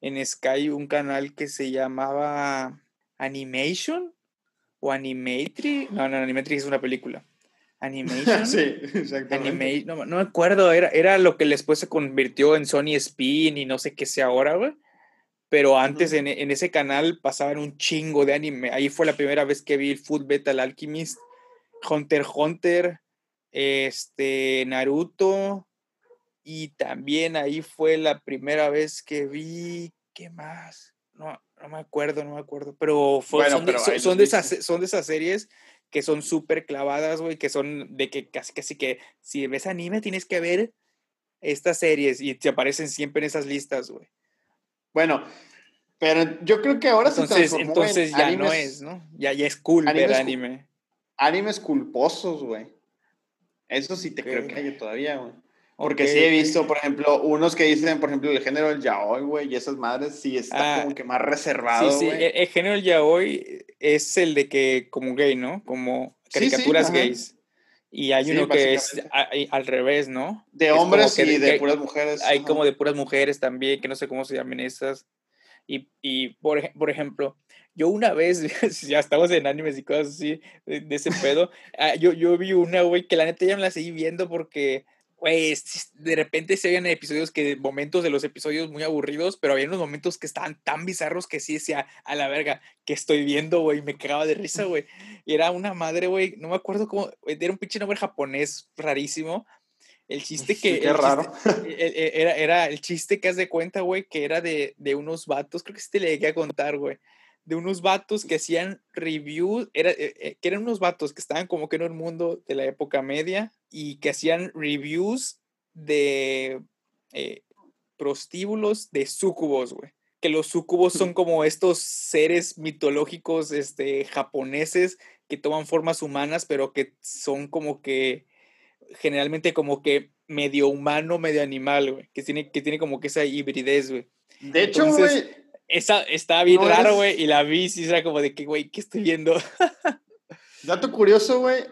en Sky un canal que se llamaba Animation o Animatri. No, no, Animatri es una película. Animation. [LAUGHS] sí, exactamente. no, no, me acuerdo, era, era lo que después se convirtió en Sony Spin y no sé qué sea ahora, güey. Pero antes en, en, ese canal pasaban un chingo de anime. Ahí fue la primera vez que vi el Food Metal Alchemist, Hunter Hunter, este, Naruto. Y también ahí fue la primera vez que vi. ¿Qué más? No, me acuerdo, no me acuerdo. Pero, son, de, son, de esas, son de esas series que son súper clavadas, güey, que son de que casi, casi que si ves anime tienes que ver estas series y te aparecen siempre en esas listas, güey. Bueno, pero yo creo que ahora entonces, se Entonces ya no es, ¿no? Ya, ya es cool ver anime. Animes culposos, güey. Eso sí te creo que hay todavía, güey. Porque sí he visto, por ejemplo, unos que dicen, por ejemplo, el género del yaoi, güey, y esas madres sí está ah, como que más reservado, Sí, sí, el, género del yaoi es el de que, como gay, ¿no? Como caricaturas gays. Y hay uno que es al revés, ¿no? De hombres y de puras mujeres. Hay como de puras mujeres también, que no sé cómo se llaman esas. Y, y por, por ejemplo, yo una vez, [LAUGHS] ya estamos en animes y cosas así, de, ese pedo, ah, yo, yo vi una, güey, que la neta ya me la seguí viendo porque güey, de repente se habían episodios que, momentos de los episodios muy aburridos, pero había unos momentos que estaban tan bizarros que sí decía, a la verga, que estoy viendo, güey, me cagaba de risa, güey. Y era una madre, güey, no me acuerdo cómo, era un pinche nombre japonés rarísimo. El chiste que... Qué raro. E, e, era, era el chiste que has de cuenta, güey, que era de, de unos vatos, creo que sí te le llegué a contar, güey de unos vatos que hacían reviews, era, eh, eh, que eran unos vatos que estaban como que en un mundo de la época media y que hacían reviews de eh, prostíbulos de sucubos, güey. Que los sucubos son [LAUGHS] como estos seres mitológicos este, japoneses que toman formas humanas, pero que son como que generalmente como que medio humano, medio animal, güey. Que tiene, que tiene como que esa hibridez, güey. De hecho, güey esa estaba bien raro, güey, y la vi y era como de que, güey, ¿qué estoy viendo? [LAUGHS] Dato curioso, güey,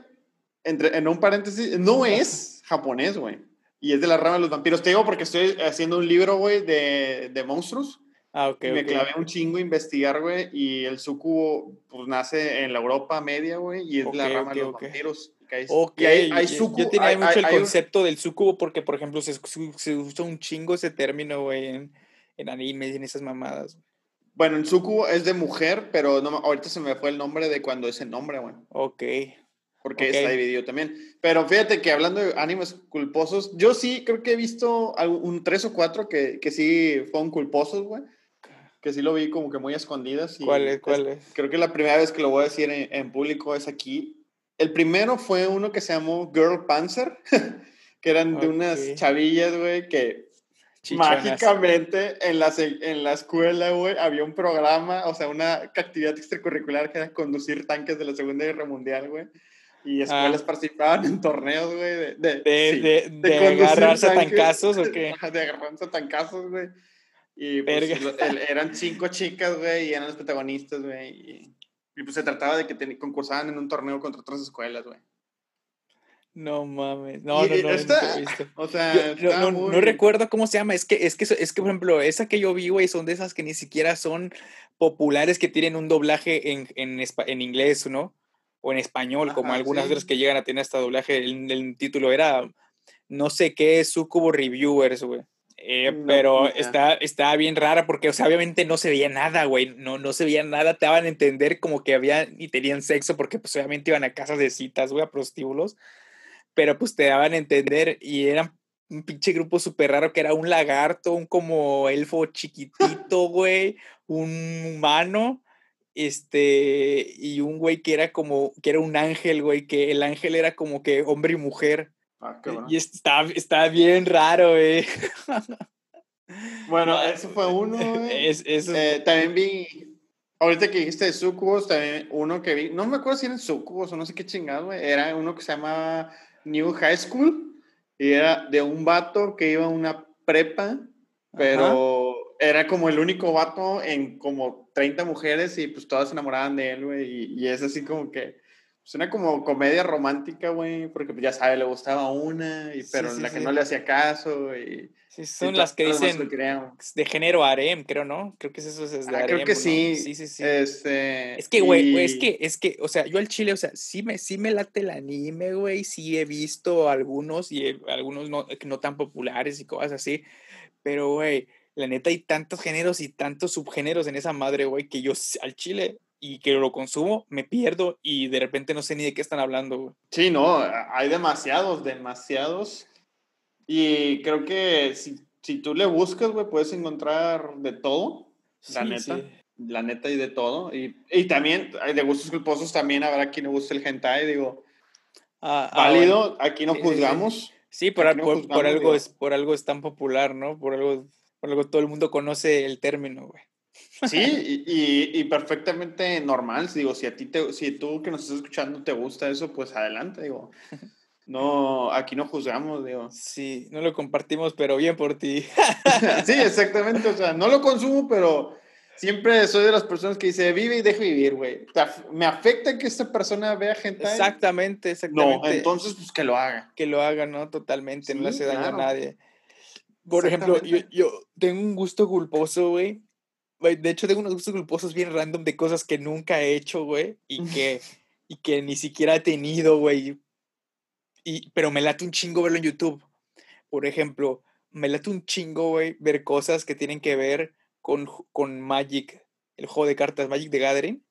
entre, en un paréntesis, no es japonés, güey. Y es de la rama de los vampiros. Te digo porque estoy haciendo un libro, güey, de, de monstruos. Ah, ok. Y me ok. clavé un chingo a investigar, güey, y el sucubo, pues, nace en la Europa media, güey, y es la Ok, rama ok, de los vampiros. Ok, hay, hay yo- sucu- yo tenía hay- mucho el hay un- concepto del sucubo porque, por ejemplo, se, se- se usa un chingo ese término, güey, en, en animes y en esas mamadas. Bueno, sucubo es de mujer, pero no, ahorita se me fue el nombre de cuando es el nombre, güey. Ok. Porque Ok. está dividido también. Pero fíjate que hablando de animes culposos, yo sí creo que he visto un tres o cuatro que, que sí fueron culposos, güey. Que sí lo vi como que muy escondidas. y ¿Cuál es? ¿Cuál es? Creo que la primera vez que lo voy a decir en, en público es aquí. El primero fue uno que se llamó Girl Panzer, [LAUGHS] que eran de unas chavillas, güey, que Chichonas. mágicamente en la, en la escuela, güey, había un programa, o sea, una actividad extracurricular que era conducir tanques de la Segunda Guerra Mundial, güey. Y escuelas Ah. participaban en torneos, güey, de, de, ¿De, sí, de, de agarrarse a tanques. tancazos o qué? [LAUGHS] De agarrarse a tancazos, güey. Y pues, eran cinco chicas, güey, y eran los protagonistas, güey. Y, y, pues se trataba de que ten- concursaban en un torneo contra otras escuelas, güey. No mames. No, no, no. está- he visto. O sea, Yo- no, no- muy- no recuerdo cómo se llama. Es que, es que, es que, por ejemplo, esa que yo vi, güey, son de esas que ni siquiera son populares que tienen un doblaje en, en, en inglés, ¿no? O en español, como Ajá, algunas sí. otras que llegan a tener hasta doblaje. El, el título era no sé qué, Sucubo Reviewers, güey. Eh, No, pero está, está bien rara porque, o sea, obviamente no se veía nada, güey. No, no se veía nada. Te daban a entender como que había y tenían sexo porque, pues, obviamente iban a casas de citas, güey, a prostíbulos. Pero, pues, te daban a entender y eran un pinche grupo súper raro que era un lagarto, un como elfo chiquitito, [LAUGHS] güey, un humano, este, y un güey que era como, que era un ángel, güey, que el ángel era como que hombre y mujer. Ah, qué bueno. Y está, está bien raro, güey. [LAUGHS] Bueno, ese fue uno, güey. Es, eso Eh, también vi, ahorita que dijiste de sucubos, también uno que vi, no me acuerdo si eran sucubos o no sé qué chingado, güey, era uno que se llama New High School y era de un vato que iba a una prepa, pero era como el único vato en como 30 mujeres y pues todas se enamoraban de él, güey, y, y es así como que, es una como comedia romántica, güey, porque pues, ya sabe, le gustaba una, y, pero sí, la que sí. no le hacía caso, y... sí, son las que dicen de género harem, creo, ¿no? Creo que es eso es de Ah, creo harem, que ¿no? sí. Sí, sí, sí. Este, Es que, güey, es que, es que, o sea, yo al chile, o sea, sí me, sí me late el anime, güey, sí he visto algunos y he- algunos no, que no tan populares y cosas así, pero, güey, la neta hay tantos géneros y tantos subgéneros en esa madre, güey, que yo al chile y que lo consumo, me pierdo y de repente no sé ni de qué están hablando, güey. Sí, no, hay demasiados, demasiados. Y creo que si, si tú le buscas, güey, puedes encontrar de todo. La neta. sí. La neta y de todo. Y, y también, hay de gustos culposos, también habrá quien le guste el hentai, digo. Ah, ah, bueno. válido, aquí no juzgamos. Sí, por, no por, algo es, por algo es tan popular, ¿no? Por algo, por algo todo el mundo conoce el término, güey. Sí, [LAUGHS] y, y- perfectamente normal. Digo, si a ti te, si tú que nos estás escuchando te gusta eso, pues adelante, digo. No, aquí no juzgamos, digo. Sí, no lo compartimos, pero bien por ti. [LAUGHS] sí, [LAUGHS] exactamente. O sea, no lo consumo, pero siempre soy de las personas que dice vive y deja vivir, güey. Me afecta que esta persona vea gente. Exactamente, No, exactamente. entonces pues que lo haga. que lo haga, ¿no? Totalmente, no le Sí, hace daño claro. a nadie. Por ejemplo, yo, yo tengo un gusto culposo, güey. De hecho, tengo unos gustos culposos bien random de cosas que nunca he hecho, güey, y que, y que ni siquiera he tenido, güey. Y, pero me late un chingo verlo en YouTube. Por ejemplo, me late un chingo, güey, ver cosas que tienen que ver con, con Magic, el juego de cartas Magic the Gathering.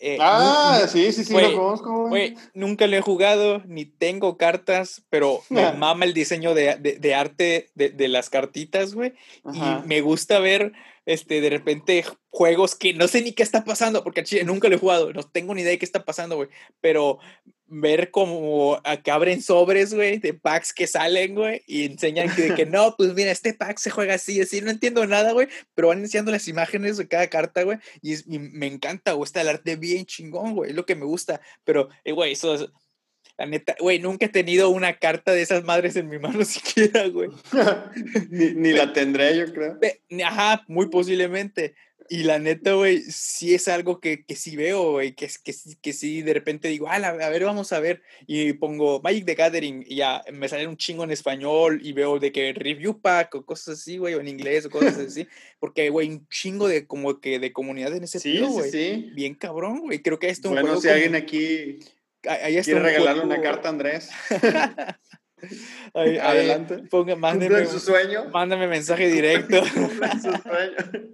Eh, Ah, sí, sí, sí, güey, lo conozco, Güey, nunca lo he jugado, ni tengo cartas, pero [LAUGHS] me mama el diseño de, de- de arte de, de las cartitas, güey. Y me gusta ver, este, de repente, juegos que no sé ni qué está pasando, porque chile nunca lo he jugado, no tengo ni idea de qué está pasando, güey. Pero ver como a que abren sobres, güey, de packs que salen, güey, y enseñan que, de que [LAUGHS] no, pues mira, este pack se juega así, así, no entiendo nada, güey, pero van enseñando las imágenes de cada carta, güey, y, es- y me encanta, güey, está el arte bien chingón, güey, es lo que me gusta, pero, eh, güey, eso es, la neta, güey, nunca he tenido una carta de esas madres en mi mano [LAUGHS] siquiera, güey. [LAUGHS] ni, ni la tendré, yo creo. Ajá, muy posiblemente. Y la neta, güey, sí es algo que, que sí veo, güey, que, que, que sí de repente digo, ah, a ver, vamos a ver. Y pongo Magic the Gathering y ya me sale un chingo en español y veo de que review pack o cosas así, güey, o en inglés o cosas así. [LAUGHS] Porque, güey, un chingo de como que de comunidad en ese sí, güey. Sí, sí. Bien cabrón, güey. Creo que esto Bueno, si alguien aquí quiere regalarle una carta a Andrés. [LAUGHS] Adelante. [LAUGHS] ponga, mándeme, su sueño. Mándame mensaje [LAUGHS] directo. su sueño.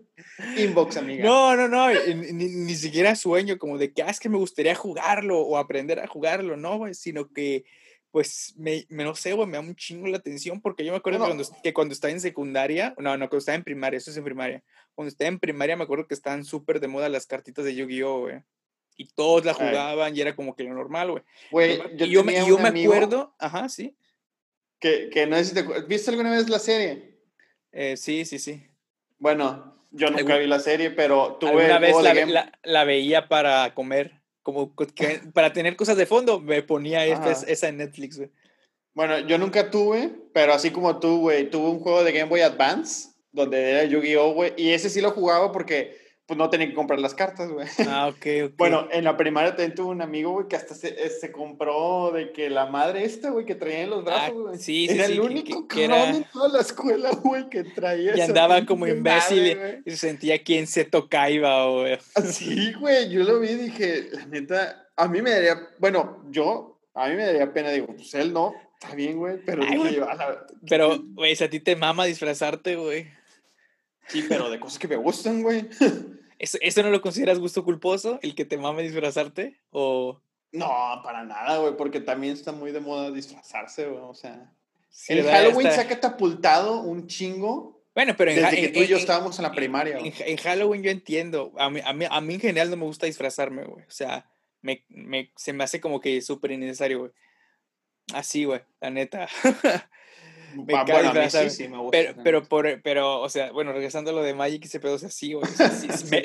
Inbox, amiga. No, no, no, ni, ni, siquiera sueño como de que, ah, es que me gustaría jugarlo o aprender a jugarlo, no, güey, sino que, pues, me, me no sé, güey, me da un chingo la atención porque yo me acuerdo Cuando, que cuando estaba en secundaria, no, no, cuando estaba en primaria, eso es en primaria, cuando estaba en primaria me acuerdo que estaban súper de moda las cartitas de Yu-Gi-Oh, güey. Y todos la jugaban y era como que lo normal, güey. Güey, yo, yo, me, yo me acuerdo, ajá, sí. Que, que no sé si te ¿Viste alguna vez la serie? Eh, sí, sí, sí. Bueno, yo nunca vi la serie, pero tuve. Una vez la, la, veía para comer, como [LAUGHS] para tener cosas de fondo, me ponía esa en Netflix, güey. Bueno, yo nunca tuve, pero así como tú, güey, tuve un juego de Game Boy Advance, donde era Yu-Gi-Oh, güey, y ese sí lo jugaba porque pues no tenía que comprar las cartas, güey. Ah, ok, ok. Bueno, en la primaria también tuve un amigo, güey, que hasta se, eh, se, compró de que la madre esta, güey, que traía en los brazos, ah, güey. sí, sí, Era el único que, era... en toda la escuela, [LAUGHS] güey, que traía Y andaba como imbécil y se sentía quien se tocaba, güey. Sí, güey, yo lo vi y dije, la neta, a mí me daría, bueno, yo, a mí me daría pena, digo, pues él no, está bien, güey, pero dije yo, a la... Pero, güey, si a ti te mama disfrazarte, güey. Sí, pero de cosas que me gustan, güey. [LAUGHS] ¿Eso, no lo consideras gusto culposo, el que te mame disfrazarte? ¿O...? No, para nada, güey, porque también está muy de moda disfrazarse, güey, o sea... el Halloween se ha catapultado un chingo. Bueno, pero en, desde que tú y yo estábamos en la primaria. En, Halloween yo entiendo. A mí, a, mí, a mí en general no me gusta disfrazarme, güey. O sea, me, me, se me hace como que súper innecesario, güey. Así, güey, la neta. [LAUGHS] me pero, pero, por, pero, o sea, bueno, regresando a lo de Magic y ese pedo, o sea, sí,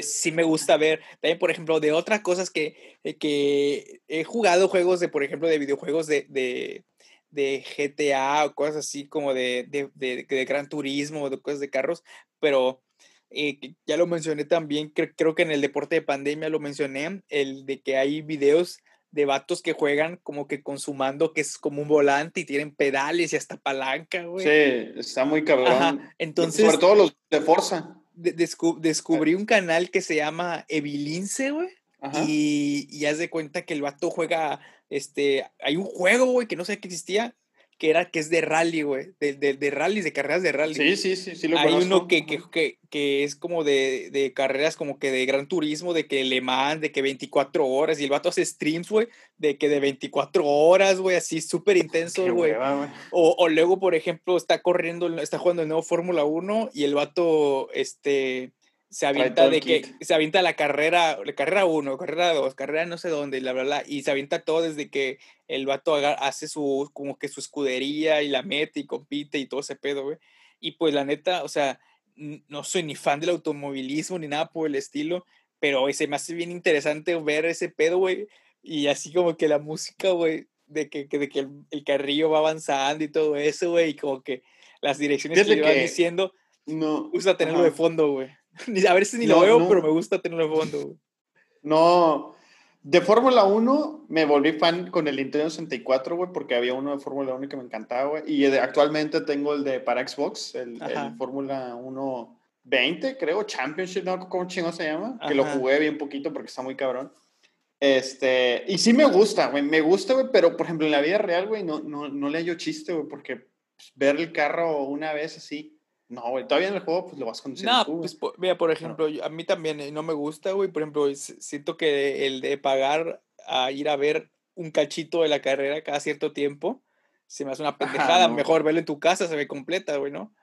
sí, me, gusta ver. También, por ejemplo, de otras cosas que, que he jugado juegos de, por ejemplo, de videojuegos de, de, de GTA o cosas así como de, de, de, Gran Turismo o de cosas de carros, pero eh, ya lo mencioné también, creo, creo que en el deporte de pandemia lo mencioné, el de que hay videos de vatos que juegan como que consumando que es como un volante y tienen pedales y hasta palanca, güey. Sí, está muy cabrón. Entonces. Sobre todo los de Forza. descubrí un canal que se llama Evilince, güey. Y, y haz de cuenta que el vato juega, este, hay un juego, güey, que no sé qué existía, que era que es de rally, güey, de, de, de rallies, de carreras de rally. Sí, sí, sí, sí lo Hay uno que, que, que, que, es como de, de, carreras como que de gran turismo, de que Le Mans, de que 24 horas, y el vato hace streams, güey, de que de 24 horas, güey, así súper intenso, güey. O, o luego, por ejemplo, está corriendo, está jugando el nuevo Fórmula 1 y el vato, este se avienta de que se avienta la carrera, la carrera 1, carrera 2, carrera no sé dónde, y la bla, y se avienta todo desde que el vato hace su, como que su escudería y la mete y compite y todo ese pedo, güey. Y pues la neta, o sea, no soy ni fan del automovilismo ni nada por el estilo, pero se me hace bien interesante ver ese pedo, güey, y así como que la música, güey, de que, de que el, carrillo va avanzando y todo eso, güey, y como que las direcciones que le van diciendo, no, gusta tenerlo de fondo, güey. [LAUGHS] a si ni lo veo, pero me gusta tenerlo de fondo. No, de Fórmula 1 me volví fan con el Nintendo 64, güey, porque había uno de Fórmula 1 que me encantaba, güey. Y actualmente tengo el de para Xbox, el, Fórmula 1 20, creo, Championship, ¿no? ¿Cómo chingo se llama? Que lo jugué bien poquito porque está muy cabrón. Este, y sí me gusta, güey, me gusta, güey, pero por ejemplo en la vida real, güey, no, no, no le hallo chiste, güey, porque pues, ver el carro una vez así, no, güey, todavía en el juego pues lo vas conduciendo no, pues, mira, por ejemplo, a mí también eh, no me gusta, güey, por ejemplo, siento que el de pagar a ir a ver un cachito de la carrera cada cierto tiempo, se me hace una pendejada, mejor verlo en tu casa, se ve completa, güey, ¿no?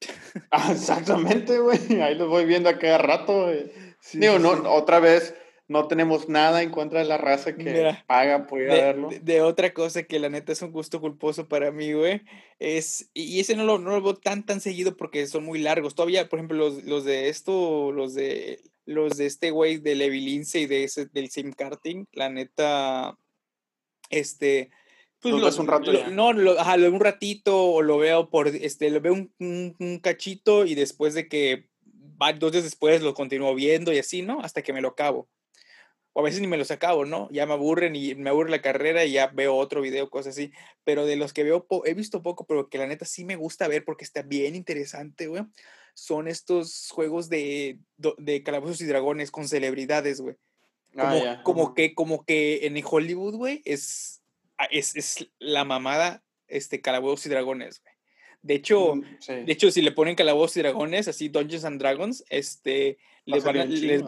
[LAUGHS] Ah, exactamente, güey, ahí lo voy viendo a cada rato, güey. Digo, no, otra vez, no tenemos nada en contra de la raza que paga por ir de, a verlo. De, otra cosa que la neta es un gusto culposo para mí, güey, es, y ese no lo, no lo veo tan, tan seguido porque son muy largos. Todavía, por ejemplo, los, los de esto, los de, los de este güey de Levilince y de ese, del Sim Karting, la neta, este... Pues lo, un rato no, lo, ajá, lo un ratito o lo veo por, este, lo veo un, un, un cachito y después de que dos días después lo continúo viendo y así, ¿no? Hasta que me lo acabo. O a veces ni me los acabo, ¿no? Ya me aburren y me aburre la carrera y ya veo otro video, cosas así. Pero de los que veo, he visto poco, pero que la neta sí me gusta ver porque está bien interesante, güey. Son estos juegos de, de calabozos y dragones con celebridades, güey. Ah, como, como que, como que en Hollywood, güey, es, ah, es, es la mamada este, calabozos y dragones, güey. De hecho, mm, de hecho, si le ponen calabozos y dragones, así Dungeons and Dragons, este, les,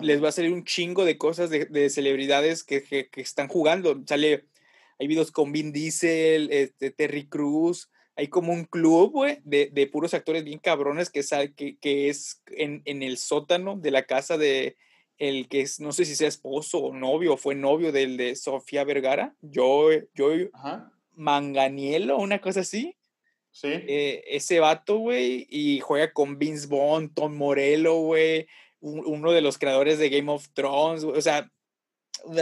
les, va a salir un chingo de cosas de, de celebridades que, que, que, están jugando. Sale, hay videos con Vin Diesel, este, Terry Cruz, hay como un club, güey, de, de, puros actores bien cabrones que, sale, que, que es en, en, el sótano de la casa de el que es, no sé si sea esposo o novio, o fue novio del de Sofía Vergara, yo, yo, Manganielo, una cosa así. Sí. Eh, ese vato, güey, y juega con Vince Bond, Tom Morello, güey, uno de los creadores de Game of Thrones, o sea,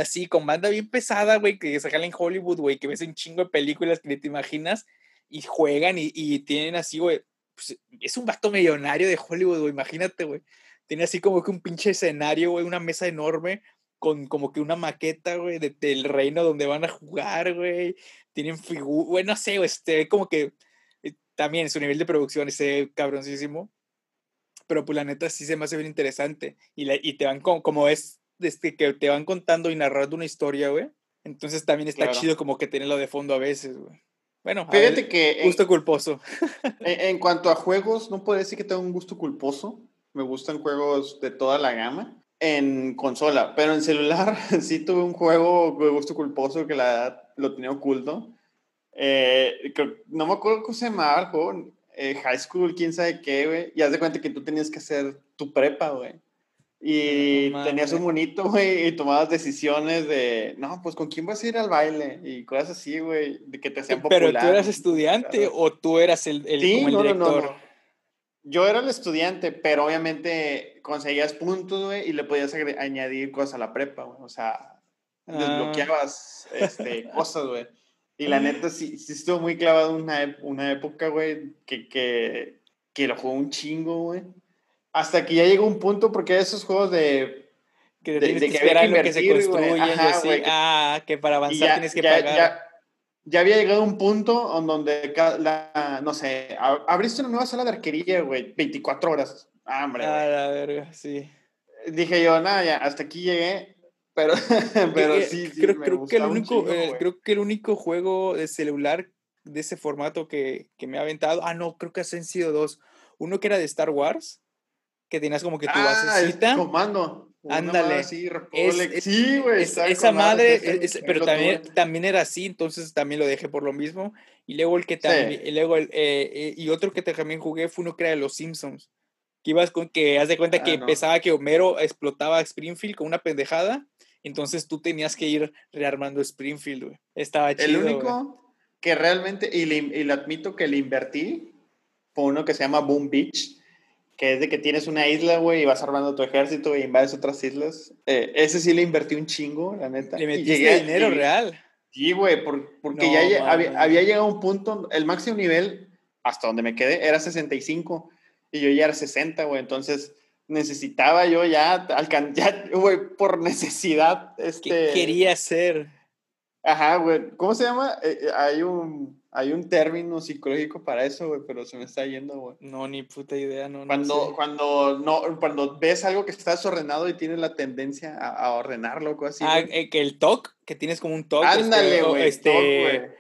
así, con banda bien pesada, güey, que sacan en Hollywood, güey, que ves un chingo de películas que ni te imaginas, y juegan y, y tienen así, güey, pues, es un vato millonario de Hollywood, güey, imagínate, güey. Tiene así como que un pinche escenario, güey, una mesa enorme con como que una maqueta, güey, del reino donde van a jugar, güey. Tienen figuras, güey, no sé, güey, este, como que también su nivel de producción es cabroncísimo. Pero pues la neta sí se me hace bien interesante. Y, la, y te van como, como es, este, que te van contando y narrando una historia, güey. Entonces también está chido como que tenerlo de fondo a veces, güey. Bueno, fíjate que. Gusto culposo. [LAUGHS] En, cuanto a juegos, no puedo decir que tengo un gusto culposo. Me gustan juegos de toda la gama. En consola, pero en celular [LAUGHS] sí tuve un juego de gusto culposo que la lo tenía oculto eh, no me acuerdo cómo se llamaba el juego. Eh, high School, quién sabe qué, güey. Y haz de cuenta que tú tenías que hacer tu prepa, güey. Y tenías un monito, [LAUGHS] güey, y tomabas decisiones de, no, pues con quién vas a ir al baile y cosas así, güey, de que te hacían popular. ¿Pero tú eras estudiante o tú eras el, el, sí, no, director? No, no, Yo era el estudiante, pero obviamente conseguías puntos, güey, y le podías añadir cosas a la prepa, güey. O sea, ah. desbloqueabas este, cosas, güey. Y la neta, sí, sí estuvo muy clavado una, una época, güey, que, que, que lo jugó un chingo, güey. Hasta que ya llegó un punto, porque esos juegos de... Que de, que, esperar que se construyen, así, ah, que para avanzar tienes que pagar. Ya, ya, había llegado un punto en donde, la, no sé, abriste una nueva sala de arquería, güey, 24 horas. Ah, hombre, Ah, la verga, sí. Dije yo, nada, ya, hasta aquí llegué pero, [LAUGHS] pero sí, creo, creo que el único, eh, creo que el único juego de celular de ese formato que, que, me ha aventado, ah, no, creo que han sido dos. Uno que era de Star Wars, que tenías como que tu ah, basecita. comando. Ándale. Sí, güey. esa madre, pero también, también era así, entonces también lo dejé por lo mismo. Y luego el que también, y luego el, eh, eh, y otro que también jugué fue uno que era de los Simpsons. Que ibas con que, haz de cuenta que empezaba que Homero explotaba Springfield con una pendejada entonces tú tenías que ir rearmando Springfield, güey. Estaba chido. El único que realmente, y le, admito que le invertí, fue uno que se llama Boom Beach, que es de que tienes una isla, güey, y vas armando tu ejército y invades otras islas. Eh, ese sí le invertí un chingo, la neta. Le metiste dinero real. Sí, güey, porque ya había, había, llegado un punto, el máximo nivel, hasta donde me quedé, era 65, y yo ya era 60, güey, entonces necesitaba yo ya alcanzar, güey, por necesidad. Este... ¿Qué quería ser? Ajá, güey. ¿Cómo se llama? Eh, eh, hay, un, hay un término psicológico para eso, güey, pero se me está yendo, güey. No, ni puta idea, no. Cuando, cuando, no, cuando ves algo que está desordenado y tienes la tendencia a, ordenarlo, así. Ah, eh, que el TOC, que tienes como un TOC. Este, Ándale, güey. Este,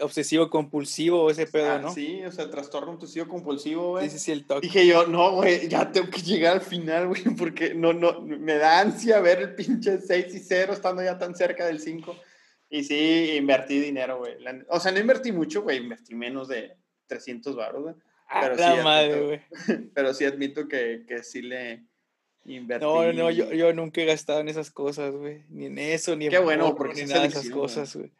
obsesivo compulsivo ese pedo, ah, ¿no? Sí, o sea, trastorno obsesivo compulsivo, güey. Sí, sí, sí, el toque. Dije yo, no, güey, ya tengo que llegar al final, güey, porque no, no, me da ansia ver el pinche 6 y 0 estando ya tan cerca del 5. Y sí, invertí dinero, güey. O sea, no invertí mucho, güey, invertí menos de 300 baros, güey. Ah, pero la sí madre, güey. [LAUGHS] Pero sí admito que, que sí le invertí. No, no, yo, yo nunca he gastado en esas cosas, güey. Ni en eso, ni en Qué bueno, porque ni nada de esas cosas, güey.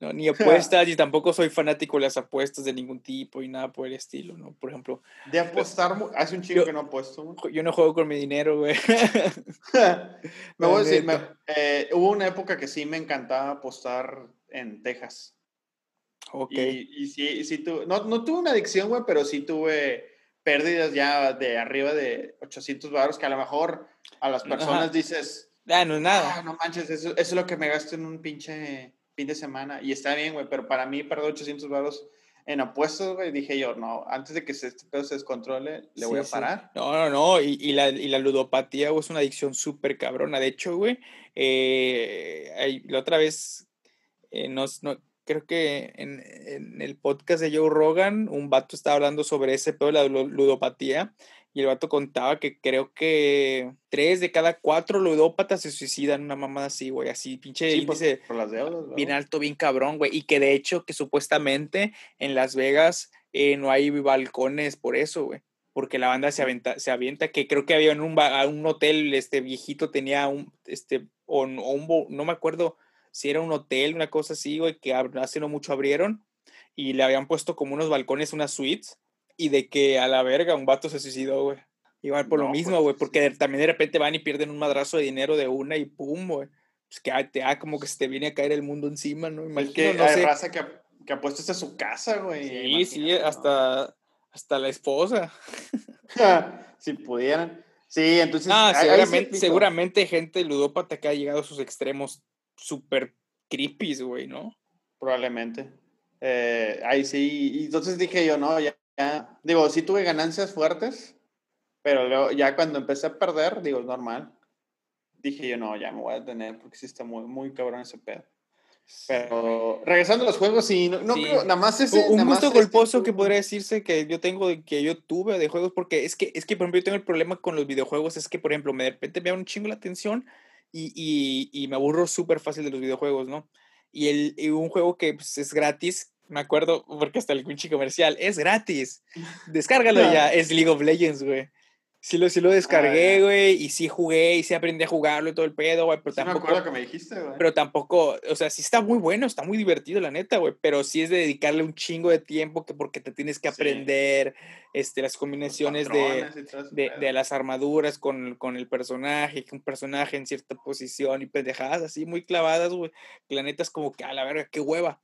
No, ni [LAUGHS] apuestas, y tampoco soy fanático de las apuestas de ningún tipo y nada por el estilo, ¿no? Por ejemplo. De apostar, hace un chingo que no apuesto. Yo no juego con mi dinero, güey. [LAUGHS] me voy a decir, eh, hubo una época que sí me encantaba apostar en Texas. Ok. Y, y sí, sí tuve, no, no tuve una adicción, güey, pero sí tuve pérdidas ya de arriba de 800 baros que a lo mejor a las personas dices, ah, no es nada. Ah, no manches, eso, es lo que me gasto en un pinche fin de semana y está bien, güey, pero para mí perder 800 baros en apuestos, güey, dije yo, no, antes de que este pedo se descontrole, le voy a parar. No, no, no, y, y, la, y la ludopatía, güey, es una adicción súper cabrona. De hecho, güey, eh, la otra vez, eh, no, creo que en, en, el podcast de Joe Rogan, un vato estaba hablando sobre ese pedo de la ludopatía y el vato contaba que creo que tres de cada cuatro ludópatas se suicidan, una mamada así, güey, así, pinche sí, pues, por, las deudas, bien alto, bien cabrón, güey. Y que de hecho, que supuestamente en Las Vegas eh, no hay balcones por eso, güey. Porque la banda se avienta, se avienta, que creo que había en un, un hotel, este viejito tenía un, este, o, un, no me acuerdo si era un hotel, una cosa así, güey, que hace no mucho abrieron y le habían puesto como unos balcones, unas suites y de que a la verga un vato se suicidó, güey. Igual por lo mismo, güey, pues, porque también de repente van y pierden un madrazo de dinero de una y pum, güey. Pues que te da como que se te viene a caer el mundo encima, ¿no? Imagino, que no hay raza que, que apuestas a su casa, güey. Sí, sí, hasta, hasta la esposa. [LAUGHS] si pudieran. Sí, entonces. Ah, seguramente, seguramente gente ludópata que ha llegado a sus extremos súper creepy, güey, ¿no? Probablemente. Eh, ahí sí. Y entonces dije yo, no, ya, digo, sí tuve ganancias fuertes, pero luego, ya cuando empecé a perder, digo, es normal. Dije yo, no, ya me voy a detener porque sí está muy, muy cabrón ese pedo. Pero regresando a los juegos, sí, no, nada más ese. Un gusto culposo que podría decirse que yo tengo, que yo tuve de juegos, porque es que, es que, por ejemplo, yo tengo el problema con los videojuegos, es que, por ejemplo, me de repente me da un chingo la atención y, y, y me aburro súper fácil de los videojuegos, ¿no? Y, el, y un juego que pues, es gratis, me acuerdo, porque hasta el pinche comercial, es gratis. Descárgalo ya, es League of Legends, güey. Sí lo, sí lo descargué, güey, y sí jugué, y sí aprendí a jugarlo y todo el pedo, güey, pero tampoco... me acuerdo que me dijiste, güey. Pero tampoco, o sea, sí está muy bueno, está muy divertido, la neta, güey, pero sí es de dedicarle un chingo de tiempo que porque te tienes que aprender este, las combinaciones de, de, de, las armaduras con, con el personaje, que un personaje en cierta posición y pendejadas así muy clavadas, güey, la neta es como que, a la verga, qué hueva.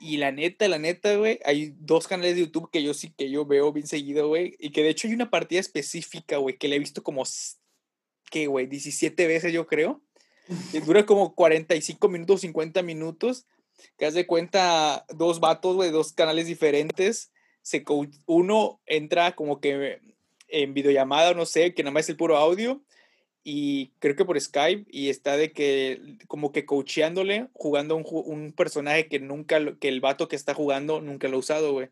Y la neta, la neta, güey, hay dos canales de YouTube que yo sí que yo veo bien seguido, güey. Y que de hecho hay una partida específica, güey, que le he visto como, ¿qué, güey? 17 veces, yo creo. Y [LAUGHS] dura como 45 minutos, 50 minutos. Que haz de cuenta dos vatos, güey, dos canales diferentes. Se uno entra como que en videollamada, no sé, que nada más es el puro audio y creo que por Skype y está de que como que coacheándole, jugando un, un personaje que nunca, que el vato que está jugando nunca lo ha usado, güey.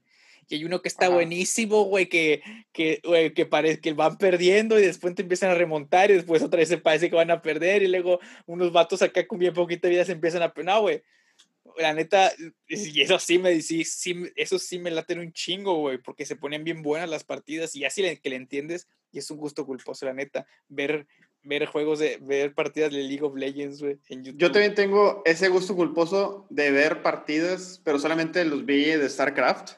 Y hay uno que está buenísimo, güey, que, que, que parece que van perdiendo y después te empiezan a remontar y después otra vez se parece que van a perder y luego unos vatos acá con bien poquita vida se empiezan a... No, güey, la neta, y eso sí me sí, sí, eso sí me late un chingo, güey, porque se ponen bien buenas las partidas y así que le entiendes y es un gusto culposo, la neta, ver ver juegos de ver partidas de League of Legends, güey, en YouTube. Yo también tengo ese gusto culposo de ver partidas, pero solamente los vi de StarCraft.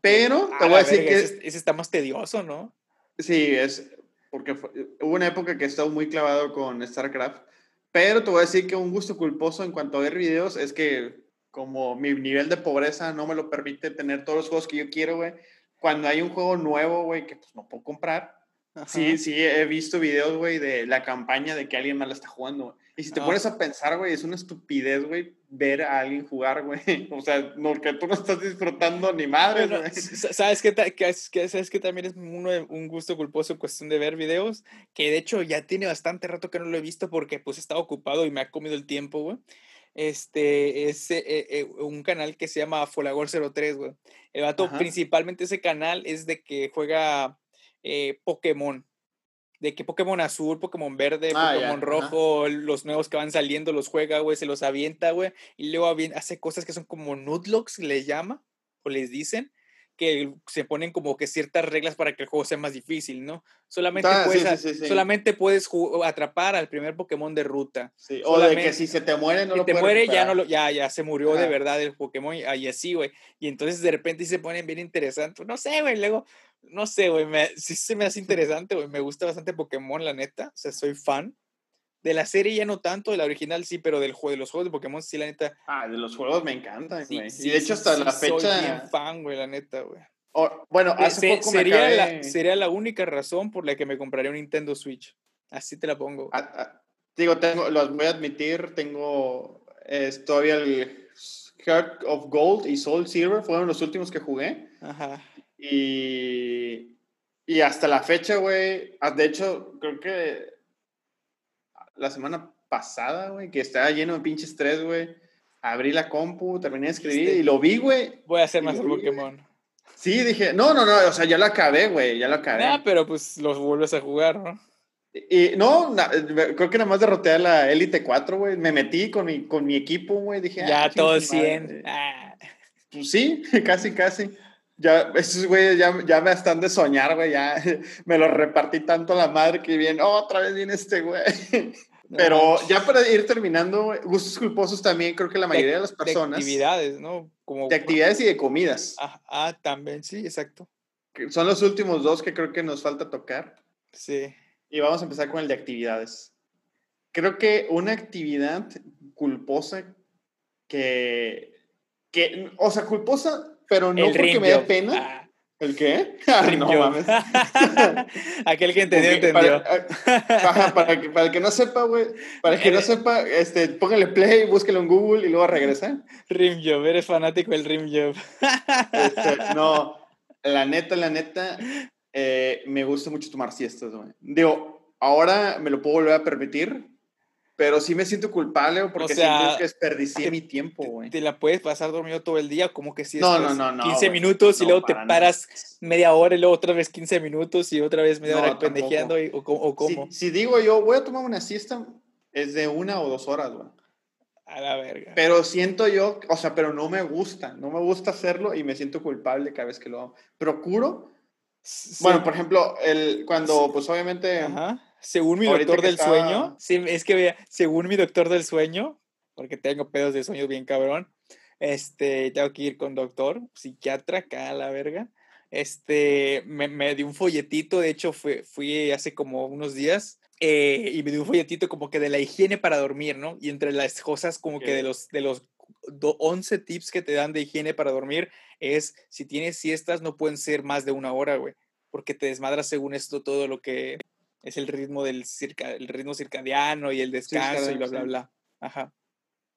Pero te voy a decir que ese, está más tedioso, ¿no? Sí, es porque hubo una época que he estado muy clavado con StarCraft, pero te voy a decir que un gusto culposo en cuanto a ver videos es que como mi nivel de pobreza no me lo permite tener todos los juegos que yo quiero, güey. Cuando hay un juego nuevo, güey, que pues no puedo comprar, Sí, sí, he visto videos, güey, de la campaña de que alguien más la está jugando. Y si te ah. pones a pensar, güey, es una estupidez, güey, ver a alguien jugar, güey. [LAUGHS] O sea, no, que tú no estás disfrutando ni madre, güey. ¿Sabes qué, ¿Sabes que también es uno, un gusto culposo cuestión de ver videos? Que de hecho ya tiene bastante rato que no lo he visto porque pues estaba ocupado y me ha comido el tiempo, güey. Este es eh, eh, un canal que se llama Folagor03, güey. El vato, principalmente ese canal es de que juega eh, Pokémon. De que Pokémon azul, Pokémon verde, ah, Pokémon rojo, los nuevos que van saliendo, los juega, güey, se los avienta, güey. Y luego hace cosas que son como Nudlocks, le llama, o les dicen, que se ponen como que ciertas reglas para que el juego sea más difícil, ¿no? Solamente ah, puedes, solamente puedes atrapar al primer Pokémon de ruta. o de que si se te muere no si te muere ya no lo, ya, ya se murió de verdad el Pokémon y así, güey. Y entonces de repente se ponen bien interesantes. No sé, güey, luego no sé, güey, sí se me hace [LAUGHS] interesante, güey. Me gusta bastante Pokémon, la neta. O sea, soy fan. De la serie ya no tanto, de la original sí, pero del juego, de los juegos de Pokémon sí, la neta. Ah, de los juegos me encantan, güey. y de hecho hasta la fecha. Soy fan, güey, la neta, güey. bueno, hace poco sería, la, sería la única razón por la que me compraría un Nintendo Switch. Así te la pongo. digo, tengo, los voy a admitir, tengo es, todavía el Heart of Gold y Soul Silver, fueron los últimos que jugué. Ajá. Y, y hasta la fecha, güey, ah, de hecho, creo que la semana pasada, güey, que estaba lleno de pinches estrés, güey. Abrí la compu, terminé de escribir y lo vi, güey. Voy a hacer más el Pokémon. Sí, dije, no, no, no, o sea, ya lo acabé, güey, ya lo acabé. Ah, pero pues los vuelves a jugar, ¿no? Y, no, creo que nada más derroté a la Elite 4, güey. Me metí con mi, con mi equipo, güey. Dije, ya ah, todo 100. Ah. Pues sí, [LAUGHS] casi, casi. Ya, esos güeyes ya, ya me están de soñar, güey. Ya [LAUGHS] me lo repartí tanto a la madre que viene, oh, otra vez viene este güey. [LAUGHS] Pero ya para ir terminando, gustos culposos también creo que la mayoría de, las personas. De actividades, ¿no? Como, de actividades y de comidas. Ah, ah, también, sí, exacto. son los últimos dos que creo que nos falta tocar. Sí. Y vamos a empezar con el de actividades. Creo que una actividad culposa que, que o sea, culposa, pero no porque me dé pena. Ah. ¿El qué? [LAUGHS] Ah, no mames. [LAUGHS] Aquel que entendió, entendió. Para, para, que, para, el que no sepa, güey, para el que no eh, sepa, este, póngale play, búsquelo en Google y luego regresa. Rimjob, eres fanático del Rimjob. Este, [LAUGHS] no, la neta, la neta, eh, me gusta mucho tomar siestas, güey. Digo, ahora me lo puedo volver a permitir, pero sí me siento culpable porque o sea, siento que desperdicié mi tiempo, güey. Te la puedes pasar dormido todo el día, como que si no, no, no, no, 15 minutos y luego te paras media hora y luego otra vez 15 minutos y otra vez media hora pendejeando o, o, cómo. Si, digo yo, voy a tomar una siesta, es de una o dos horas, güey. A la verga. Pero siento yo, o sea, pero no me gusta, no me gusta hacerlo y me siento culpable cada vez que lo hago. Procuro. Bueno, por ejemplo, el, cuando, pues obviamente... Ajá según mi doctor del sueño, sí, es que vea, según mi doctor del sueño, porque tengo pedos de sueño bien cabrón, este, tengo que ir con doctor, psiquiatra acá a la verga. Este, me, me dio un folletito, de hecho fui, fui hace como unos días eh, y me dio un folletito como que de la higiene para dormir, ¿no? Y entre las cosas como que de los, de los 11 tips que te dan de higiene para dormir es, si tienes siestas no pueden ser más de una hora, güey, porque te desmadras según esto todo lo que es el ritmo del circa, el ritmo circadiano y el descanso y bla, bla, bla. Ajá.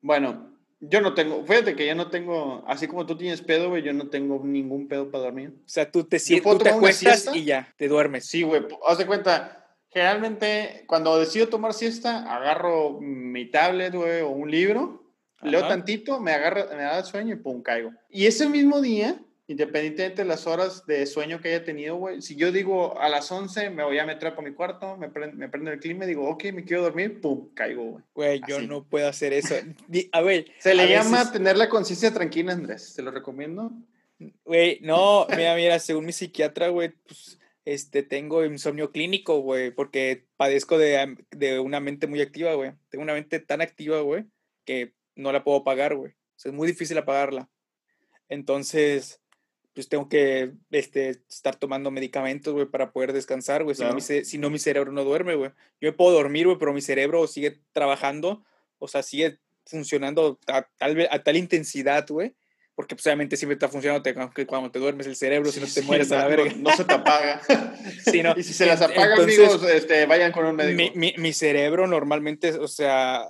Bueno, yo no tengo, fíjate que yo no tengo, así como tú tienes pedo, güey, yo no tengo ningún pedo para dormir. O sea, tú te sientes, te acuestas y ya, te duermes. Sí, güey, haz de cuenta, generalmente cuando decido tomar siesta, agarro mi tablet, güey, o un libro, leo tantito, me agarra, me da sueño y pum, caigo. Y ese mismo día, independientemente de las horas de sueño que haya tenido, güey, si yo digo a las 11 me voy a meter por mi cuarto, me, me prendo el clima y digo, ok, me quiero dormir, pum, caigo, güey. Güey, yo no puedo hacer eso. A ver. Se le llama tener la conciencia tranquila, Andrés, te lo recomiendo. Güey, no, mira, mira, según mi psiquiatra, güey, pues, este, tengo insomnio clínico, güey, porque padezco de, de una mente muy activa, güey. Tengo una mente tan activa, güey, que no la puedo apagar, güey. O sea, es muy difícil apagarla. Entonces, pues tengo que este, estar tomando medicamentos, güey, para poder descansar, güey. Si, no, mi, si no, mi cerebro no duerme, güey. Yo me puedo dormir, güey, pero mi cerebro sigue trabajando, o sea, sigue funcionando a tal, a tal intensidad, güey. Porque pues, obviamente siempre está funcionando, aunque cuando te duermes el cerebro, si no te mueres a la verga. No, se te apaga. [LAUGHS] sí. Y si se las apaga, amigos, este, vayan con un médico. Mi, mi, mi cerebro normalmente, o sea,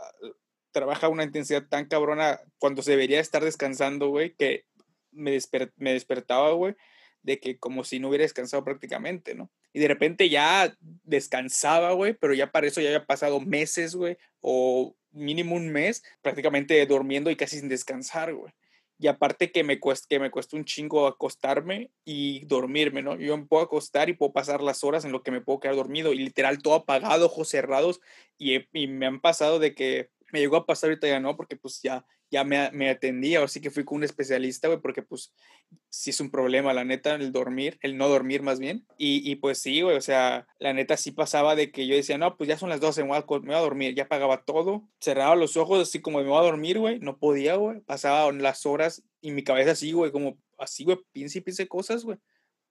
trabaja a una intensidad tan cabrona cuando se debería estar descansando, güey, que me, me despertaba, güey, de que como si no hubiera descansado prácticamente, ¿no? Y de repente ya descansaba, güey, pero ya para eso ya había pasado meses, güey, o mínimo un mes prácticamente durmiendo y casi sin descansar, güey. Y aparte que me, cuesta, que me cuesta un chingo acostarme y dormirme, ¿no? Yo me puedo acostar y puedo pasar las horas en lo que me puedo quedar dormido y literal todo apagado, ojos cerrados. Y, y me han pasado de que me llegó a pasar ahorita ya no, porque pues ya ya me, me atendía, así que fui con un especialista, güey, porque pues sí es un problema, la neta, el dormir, el no dormir más bien. Y, y pues sí, güey, o sea, la neta sí pasaba de que yo decía, no, pues ya son las 12, me voy a, me voy a dormir, ya pagaba todo, cerraba los ojos así como me voy a dormir, güey, no podía, güey, pasaba las horas y mi cabeza así, güey, como así, güey, piense y piense cosas, güey.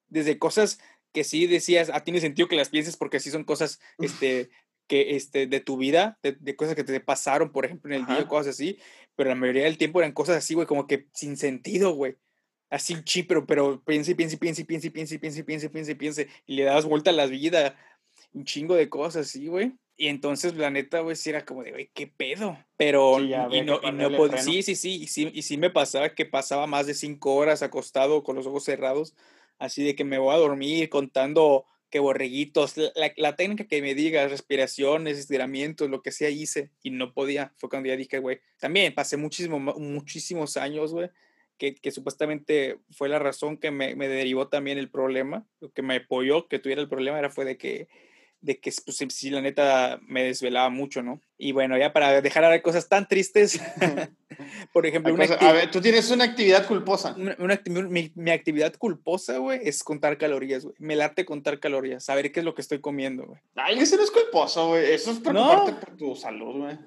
Desde cosas que sí decías, a ah, tiene sentido que las pienses porque sí son cosas, este, que, este, de tu vida, de, cosas que te pasaron, por ejemplo, en el día, cosas así, pero la mayoría del tiempo eran cosas así, güey, como que sin sentido, güey. así chip, pero, pero piense, piense, piense, piense, piense, piense, piense, piense, piense, y le das vuelta a la vida, un chingo de cosas, sí, güey. Y entonces, la neta, güey, sí era como de, güey, ¿qué pedo? Pero, y, no, y no podía, sí, sí, sí, y sí, y sí me pasaba que pasaba más de cinco horas acostado con los ojos cerrados, así de que me voy a dormir contando que borreguitos, la, la, técnica que me digas, respiraciones, estiramientos, lo que sea hice y no podía. Fue cuando ya dije, güey, también pasé muchísimo, muchísimos años, güey, que, que, supuestamente fue la razón que me, me, derivó también el problema, lo que me apoyó que tuviera el problema era fue de que de que pues, sí, la neta me desvelaba mucho, ¿no? Y bueno, ya para dejar de cosas tan tristes, [LAUGHS] [LAUGHS] por ejemplo... a ver, tú tienes una actividad culposa. Una, mi, actividad culposa, güey, es contar calorías, güey. Me late contar calorías, saber qué es lo que estoy comiendo, güey. Ay, eso no es culposo, güey. Eso es preocuparte por tu salud, güey.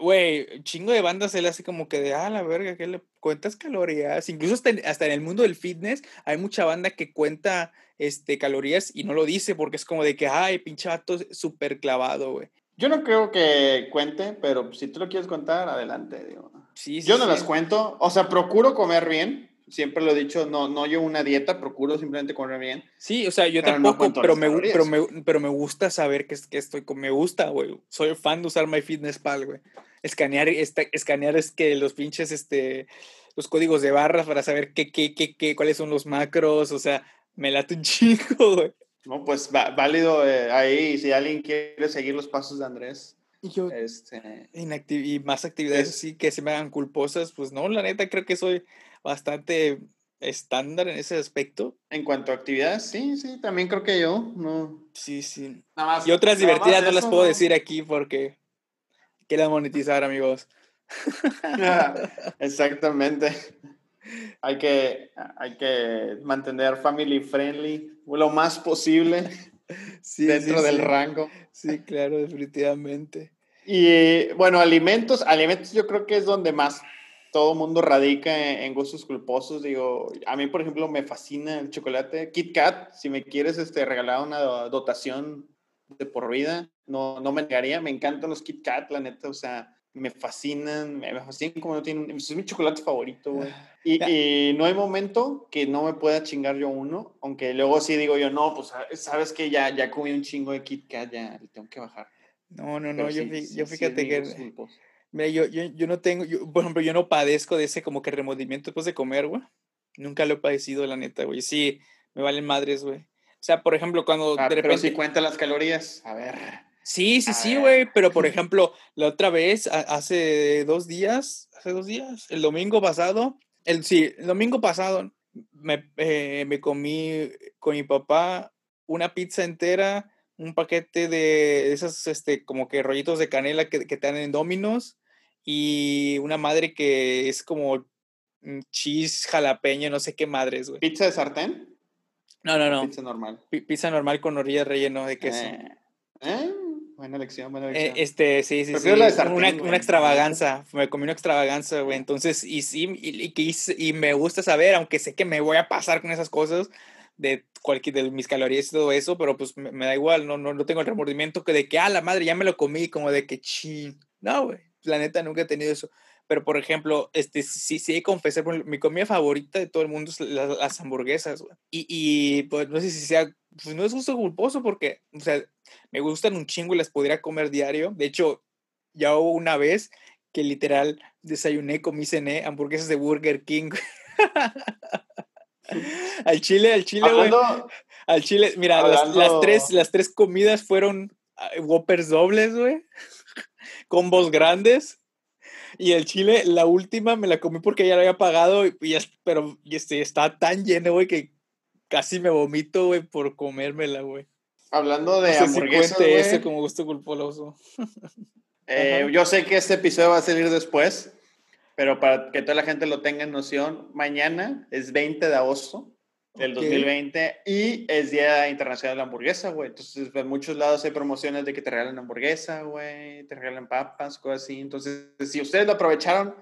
Güey, chingo de bandas se le hace como que de, ah, la verga, ¿qué le cuentas calorías? Incluso hasta en, hasta en, el mundo del fitness hay mucha banda que cuenta este, calorías y no lo dice porque es como de que, ay, pinche vato súper clavado, güey. Yo no creo que cuente, pero si tú lo quieres contar, adelante, digo. Sí, Yo no las cuento, o sea, procuro comer bien, siempre lo he dicho, no, no yo una dieta, procuro simplemente comer bien. Sí, o sea, yo tampoco, pero, me, pero, me, pero me gusta saber que, que estoy, me gusta, güey. Soy fan de usar MyFitnessPal, güey. Escanear, este, escanear es que los pinches, este, los códigos de barras para saber qué, qué, qué, qué, cuáles son los macros, o sea, me late un [LAUGHS] chico, güey. No, pues válido eh, ahí, si alguien quiere seguir los pasos de Andrés. Y yo, este, y más actividades así que se me hagan culposas, pues no, la neta creo que soy bastante estándar en ese aspecto. En cuanto a actividades, sí, sí, también creo que yo, no. Sí, sí. y otras divertidas no las puedo decir aquí porque quiero monetizar, amigos. [LAUGHS] Exactamente. Hay que, hay que mantener family friendly lo más posible [LAUGHS] dentro del rango. Sí, claro, definitivamente. Y bueno, alimentos, alimentos yo creo que es donde más todo mundo radica en, gustos culposos. Digo, a mí, por ejemplo, me fascina el chocolate. Kit Kat, si me quieres este, regalar una dotación de por vida, no, no me negaría. Me encantan los Kit Kat, la neta, o sea, me fascinan, me fascinan como no tienen. Es mi chocolate favorito, güey. Y, y, no hay momento que no me pueda chingar yo uno, aunque luego sí digo yo, no, pues sabes que ya, ya comí un chingo de Kit Kat, ya le tengo que bajar. No, no, no, yo, yo, fíjate que. Mira, yo, yo, yo no tengo, yo, por ejemplo, yo no padezco de ese como que remordimiento después de comer, güey. Nunca lo he padecido, la neta, güey. Sí, me valen madres, güey. O sea, por ejemplo, cuando ah, de repente... Pero si cuenta las calorías, a ver. Sí, sí, sí, güey, pero por [LAUGHS] ejemplo, la otra vez, hace dos días, hace dos días, el domingo pasado, el, sí, el domingo pasado me, eh, me comí con mi papá una pizza entera, un paquete de esas, este, como que rollitos de canela que, que te dan en Dominos y una madre que es como cheese jalapeño, no sé qué madres, güey. ¿Pizza de sartén? No, no, no. Pizza normal. pizza normal con orilla relleno de queso. Eh, ¿eh? Buena elección, buena eh, elección. este, sí, sí, sí. La de sartén, una, una, extravaganza. Me comí una extravaganza, güey. Entonces, y sí, y, y, y, me gusta saber, aunque sé que me voy a pasar con esas cosas, de cualquier de mis calorías y todo eso, pero pues me, me da igual, no, no, no tengo el remordimiento que de que, ah, la madre, ya me lo comí, como de que, ching. No, güey la neta nunca he tenido eso. Pero, por ejemplo, este, sí, sí, confesé, mi comida favorita de todo el mundo es las, hamburguesas, güey. Y, y, pues, no sé si sea, pues no es gusto culposo porque, o sea, me gustan un chingo y las podría comer diario. De hecho, ya hubo una vez que literal desayuné, comí, cené hamburguesas de Burger King. [LAUGHS] al chile, al chile, güey. Al chile, mira, las, las, tres, las tres comidas fueron ah, Whoppers dobles, güey combos grandes. Y el chile, la última me la comí porque ya la había pagado, y, pero este, está tan lleno, güey, que casi me vomito, güey, por comérmela, güey. Hablando de no hamburguesas, ese como gusto culposo. Eh, yo sé que este episodio va a salir después, pero para que toda la gente lo tenga en noción, mañana es 20 de agosto del 2020 y es Día Internacional de la Hamburguesa, güey. Entonces, en muchos lados hay promociones de que te regalan hamburguesa, güey, te regalan papas, cosas así. Entonces, si ustedes lo aprovecharon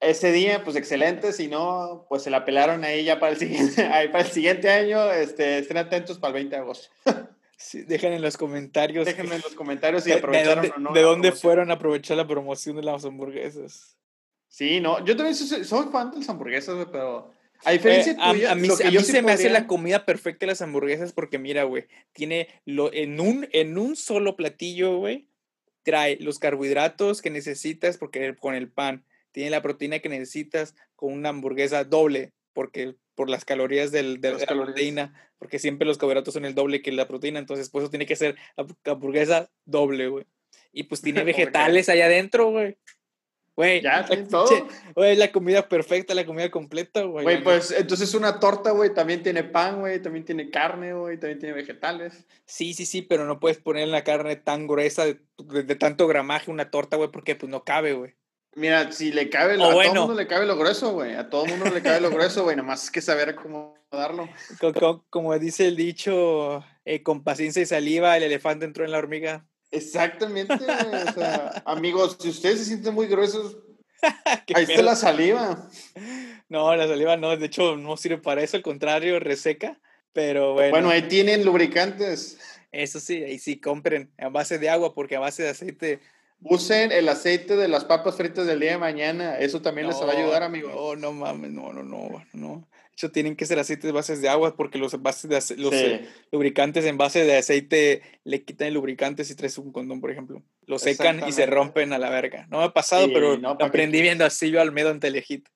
ese día, pues excelente. Si no, pues se la pelaron ahí ya para el [LAUGHS] siguiente, para el siguiente año. Este, estén atentos para el 20 de agosto. [LAUGHS] Sí, dejen en los comentarios. Déjenme en los [LAUGHS] comentarios si aprovecharon de, o no. ¿De dónde fueron a aprovechar la promoción de las hamburguesas? Sí, no, yo también soy, soy fan de las hamburguesas, pero A diferencia Eh, a, tuya, a mí, a sí se me hace la comida perfecta de las hamburguesas porque mira, güey, tiene lo, en, un, en un solo platillo, güey, trae los carbohidratos que necesitas porque con el pan, tiene la proteína que necesitas con una hamburguesa doble, porque por las calorías del, de Las la calorías. proteína, porque siempre los carbohidratos son el doble que la proteína, entonces por eso tiene que ser hamburguesa doble, güey. Y pues [LAUGHS] tiene vegetales allá adentro, güey. Güey, Ya, todo. güey, la comida perfecta, la comida completa, güey. Güey, pues entonces una torta, güey, también tiene pan, güey, también tiene carne, güey, también tiene vegetales. Sí, sí, sí, pero no puedes poner la carne tan gruesa de, de- de tanto gramaje una torta, güey, porque pues no cabe, güey. Mira, si le cabe, O a todo mundo le cabe lo grueso, güey. A todo mundo le cabe lo grueso, güey. Nomás es que saber cómo darlo. Co- co- Como, dice el dicho, eh, con paciencia y saliva, el elefante entró en la hormiga. Exactamente, güey. O sea, [LAUGHS] amigos, si ustedes se sienten muy gruesos, [LAUGHS] ahí está la saliva. No, la saliva no, de hecho no sirve para eso, al contrario, reseca. Pero bueno, Bueno, ahí tienen lubricantes. eso sí, ahí sí compren a base de agua, porque a base de aceite. Usen el aceite de las papas fritas del día de mañana. Eso también les va a ayudar, amigos. No, no mames, no, no, no, no. Hecho, tienen que ser aceites bases de agua, porque los bases de ace- los Sí. eh, lubricantes en base de aceite le quitan el lubricante si traes un condón, por ejemplo. Lo secan y se rompen a la verga. No me ha pasado, Sí, pero no, aprendí viendo a Silvio Almedo en Telehit.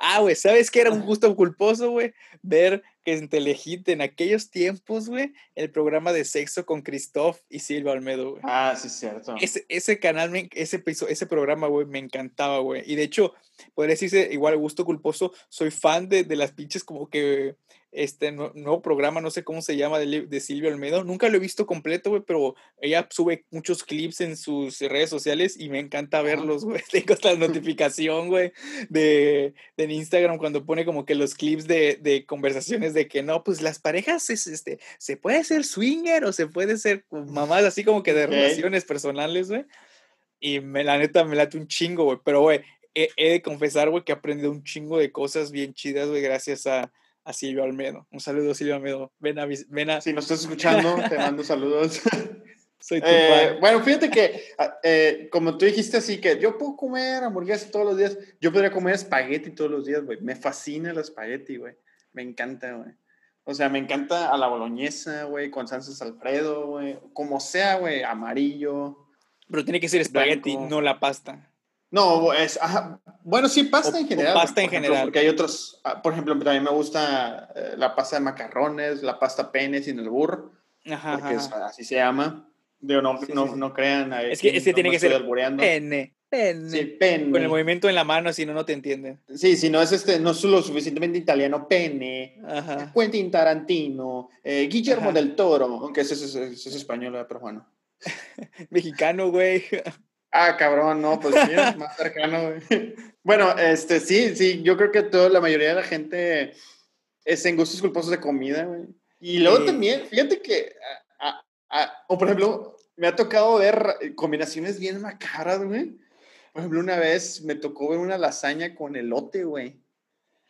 Ah, güey, ¿sabes qué era un gusto culposo, güey? Ver que en Telehit, en aquellos tiempos, güey, el programa de sexo con Christoph y Silvio Almedo, güey. Ah, sí, es cierto. Ese, ese canal, me- ese, ese programa, güey, me encantaba, güey. Y de hecho, podría decirse igual gusto culposo, soy fan de, de las pinches como que este nue- nuevo programa, no sé cómo se llama, de, Silvio Almedo. Nunca lo he visto completo, güey, pero ella sube muchos clips en sus redes sociales y me encanta verlos, güey. [LAUGHS] Tengo hasta la [LAUGHS] notificación, güey, de, de Instagram cuando pone como que los clips de, de conversaciones de que no, pues las parejas, es, este, se puede ser swinger o se puede ser mamás así como que de Ok. relaciones personales, güey. Y me, la neta me late un chingo, güey. Pero, güey, he, he de confesar, güey, que he aprendido un chingo de cosas bien chidas, güey, gracias a, a Silvio Almedo. Un saludo, Silvio Almedo. Ven a, ven a Si nos estás escuchando, te mando saludos. [LAUGHS] soy tu Eh, bueno, fíjate que, ah, eh, como tú dijiste así, que yo puedo comer hamburguesa todos los días. Yo podría comer espagueti todos los días, güey. Me fascina el espagueti, güey. Me encanta, güey. O sea, me encanta a la boloñesa, güey, con salsas Alfredo, güey. Como sea, güey, amarillo. Pero tiene que ser espagueti, no la pasta. No, es, ajá, bueno, sí, pasta O- en general. pasta por en ejemplo, general. Porque hay otros, ah, por ejemplo, también me gusta eh, la pasta de macarrones, la pasta pene sin el burro, Ajá, porque ajá, es- así se llama. Digo, no, Sí, no, sí, no crean. Es que, es que no tiene que ser albureando. pene, pene. Sí, pene. Con el movimiento en la mano, si no, no te entienden. Sí, si no es este, no es lo suficientemente italiano, pene. Ajá. Quentin Tarantino, eh, Guillermo Ajá. del Toro, aunque ese, es- ese es español, pero bueno. [LAUGHS] Mexicano, güey. Ah, cabrón, no, pues es más cercano, güey. Bueno, este, sí, sí, yo creo que toda la mayoría de la gente es en gustos culposos de comida, güey. Y luego Sí. también, fíjate que, ah, ah, ah, o por ejemplo, me ha tocado ver eh, combinaciones bien macabras, güey. Por ejemplo, una vez me tocó ver una lasaña con elote, güey.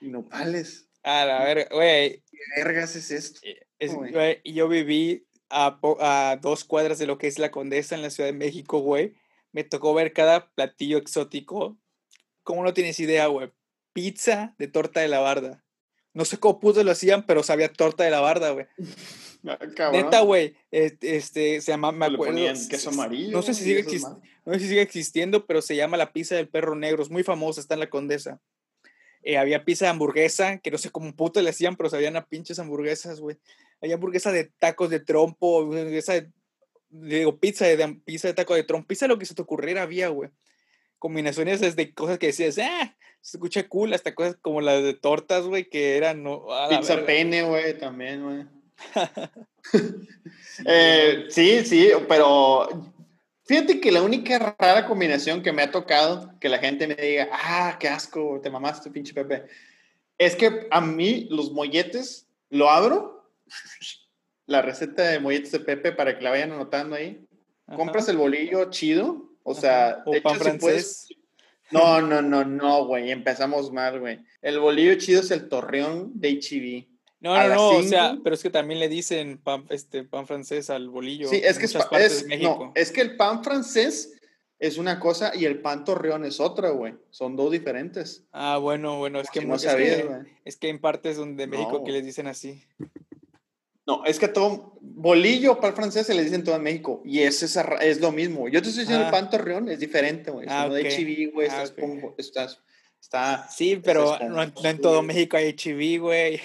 Y nopales. A la verga, güey. ¿Qué vergas es esto? Es- güey. yo viví a, a dos cuadras de lo que es la Condesa en la Ciudad de México, güey. Me tocó ver cada platillo exótico. ¿Cómo no tienes idea, güey? Pizza de torta de la barda. No sé cómo puto lo hacían, pero sabía torta de la barda, güey. [LAUGHS] Ah. Neta, güey. Este, este, se llama, me Le acuerdo. ponían s- queso s- amarillo. No sé si sigue exist- no sé si sigue existiendo, pero se llama la pizza del perro negro. Es muy famosa, está en la Condesa. Eh, había pizza de hamburguesa, que no sé cómo puto le hacían, pero sabían a pinches hamburguesas, güey. Había hamburguesa de tacos de trompo, hamburguesa de, digo, pizza de, pizza de taco de trompo, pizza lo que se te ocurriera había, güey. Combinaciones desde cosas que decías, ah, se escucha cool, hasta cosas como las de tortas, güey, que eran, no, Pizza verga. pene, güey, también, güey. [LAUGHS] Eh, sí, sí, pero fíjate que la única rara combinación que me ha tocado que la gente me diga, ah, qué asco, te mamaste, pinche Pepe, es que a mí los molletes lo abro, la receta de molletes de Pepe para que la vayan anotando ahí. Ajá, Compras el bolillo chido, o ajá. sea, o de pan hecho, si puedes- francés. no, no, no, no, güey, empezamos mal, güey. El bolillo chido es el torreón de. No, a no, las no, o sea, pero es que también le dicen pan, este, pan francés al bolillo. Sí, es que es, es- no, es que el pan francés es una cosa y el pan torreón es otra, güey. Son dos diferentes. Ah, bueno, bueno, es que, no es, sabías, que es que en partes donde México No, que les dicen así. No, es que a todo bolillo el francés se le dicen todo en México y es, esa es lo mismo. Yo te estoy diciendo Ah. el pan torreón es diferente, güey. Ah, uno ok. de chiví, güey. Ah, está, ok. esponjo- está, está- Sí, pero no, en- no en todo güey. México hay HIV, güey.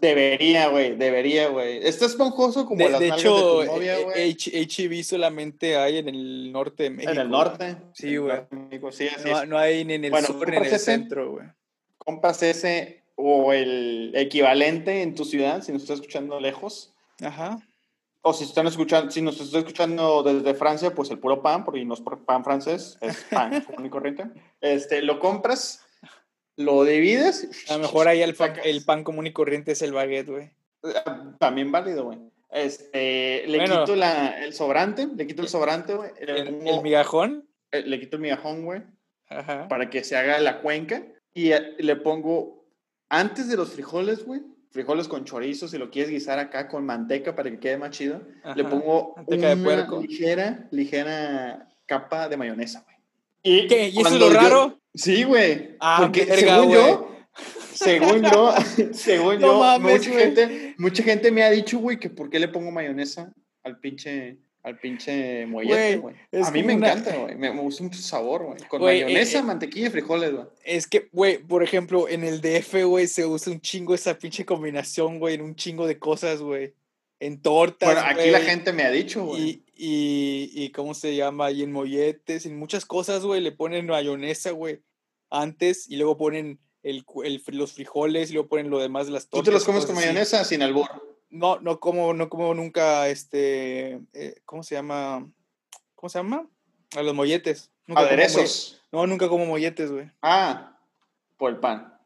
Debería, güey, debería, güey. Está esponjoso como De, las de hecho, de tu novia, eh, güey. H- HIV solamente hay en el norte de México. En el güey. norte. Sí, güey. Sí, No, no hay ni en el Bueno, sur ni en el compras ese. centro, güey. Compras ese o el equivalente en tu ciudad, si nos estás escuchando lejos. Ajá. O si están escuchando, si nos estás escuchando desde Francia, pues el puro pan, porque no es pan francés, es pan [LAUGHS] común y corriente. Este, lo compras, lo divides. A lo mejor ahí el pan, el pan común y corriente es el baguette, güey. También válido, güey. Este, le Bueno. quito la, el sobrante, le quito el sobrante, güey. El, pongo- el migajón. eh, le quito el migajón, güey, Ajá. para que se haga la cuenca. Y eh, le pongo, antes de los frijoles, güey, frijoles con chorizo, si lo quieres guisar acá con manteca para que quede más chido, le pongo Manteca de una puerco. ligera, ligera capa de mayonesa, güey. ¿Y, ¿Qué? ¿Y eso es lo yo- raro? Sí, güey. Ah, porque verga, según yo, según yo, [LAUGHS] según No yo, mames, mucha, gente, mucha gente me ha dicho, güey, que por qué le pongo mayonesa al pinche, al pinche mollete, Güey, A mí me una- encanta, güey. Me, me gusta mucho el sabor, güey. Con eh, mayonesa, eh, mantequilla y frijoles, güey. Es que, güey, por ejemplo, en el DF, güey, se usa un chingo esa pinche combinación, güey, en un chingo de cosas, güey. En tortas, Bueno, aquí la gente me ha dicho, güey. Y, y, y, ¿cómo se llama? Y en molletes, en muchas cosas, güey, le ponen mayonesa, güey, antes, y luego ponen el, el los frijoles, y luego ponen lo demás de las ¿Tú tortas. te los comes con así. mayonesa sin albur? No, no como, no como nunca, este, eh, ¿cómo se llama? ¿Cómo se llama? A los molletes. Nunca Aderezos. No, nunca como molletes, güey. Ah, por el pan.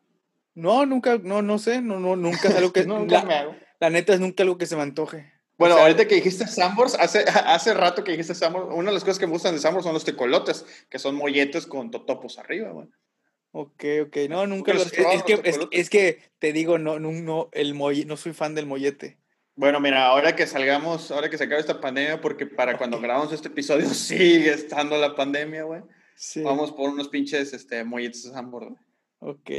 No, nunca, no, no sé, no, no, nunca es algo que, [LAUGHS] No, nunca la, me hago. la neta es nunca algo que se me antoje. Bueno, O sea, ahorita que dijiste Sambors, hace, hace rato que dijiste Sambors, una de las cosas que me gustan de Sambors son los tecolotes, que son molletes con totopos arriba, güey. Ok, ok, no, nunca los los, es, que, es, que te digo, no, no, no, el molle- no soy fan del mollete. Bueno, mira, ahora que salgamos, ahora que se acabe esta pandemia, porque para cuando [LAUGHS] grabamos este episodio [LAUGHS] sigue estando la pandemia, güey. Sí. Vamos por unos pinches este, molletes de Sambors, güey. Ok.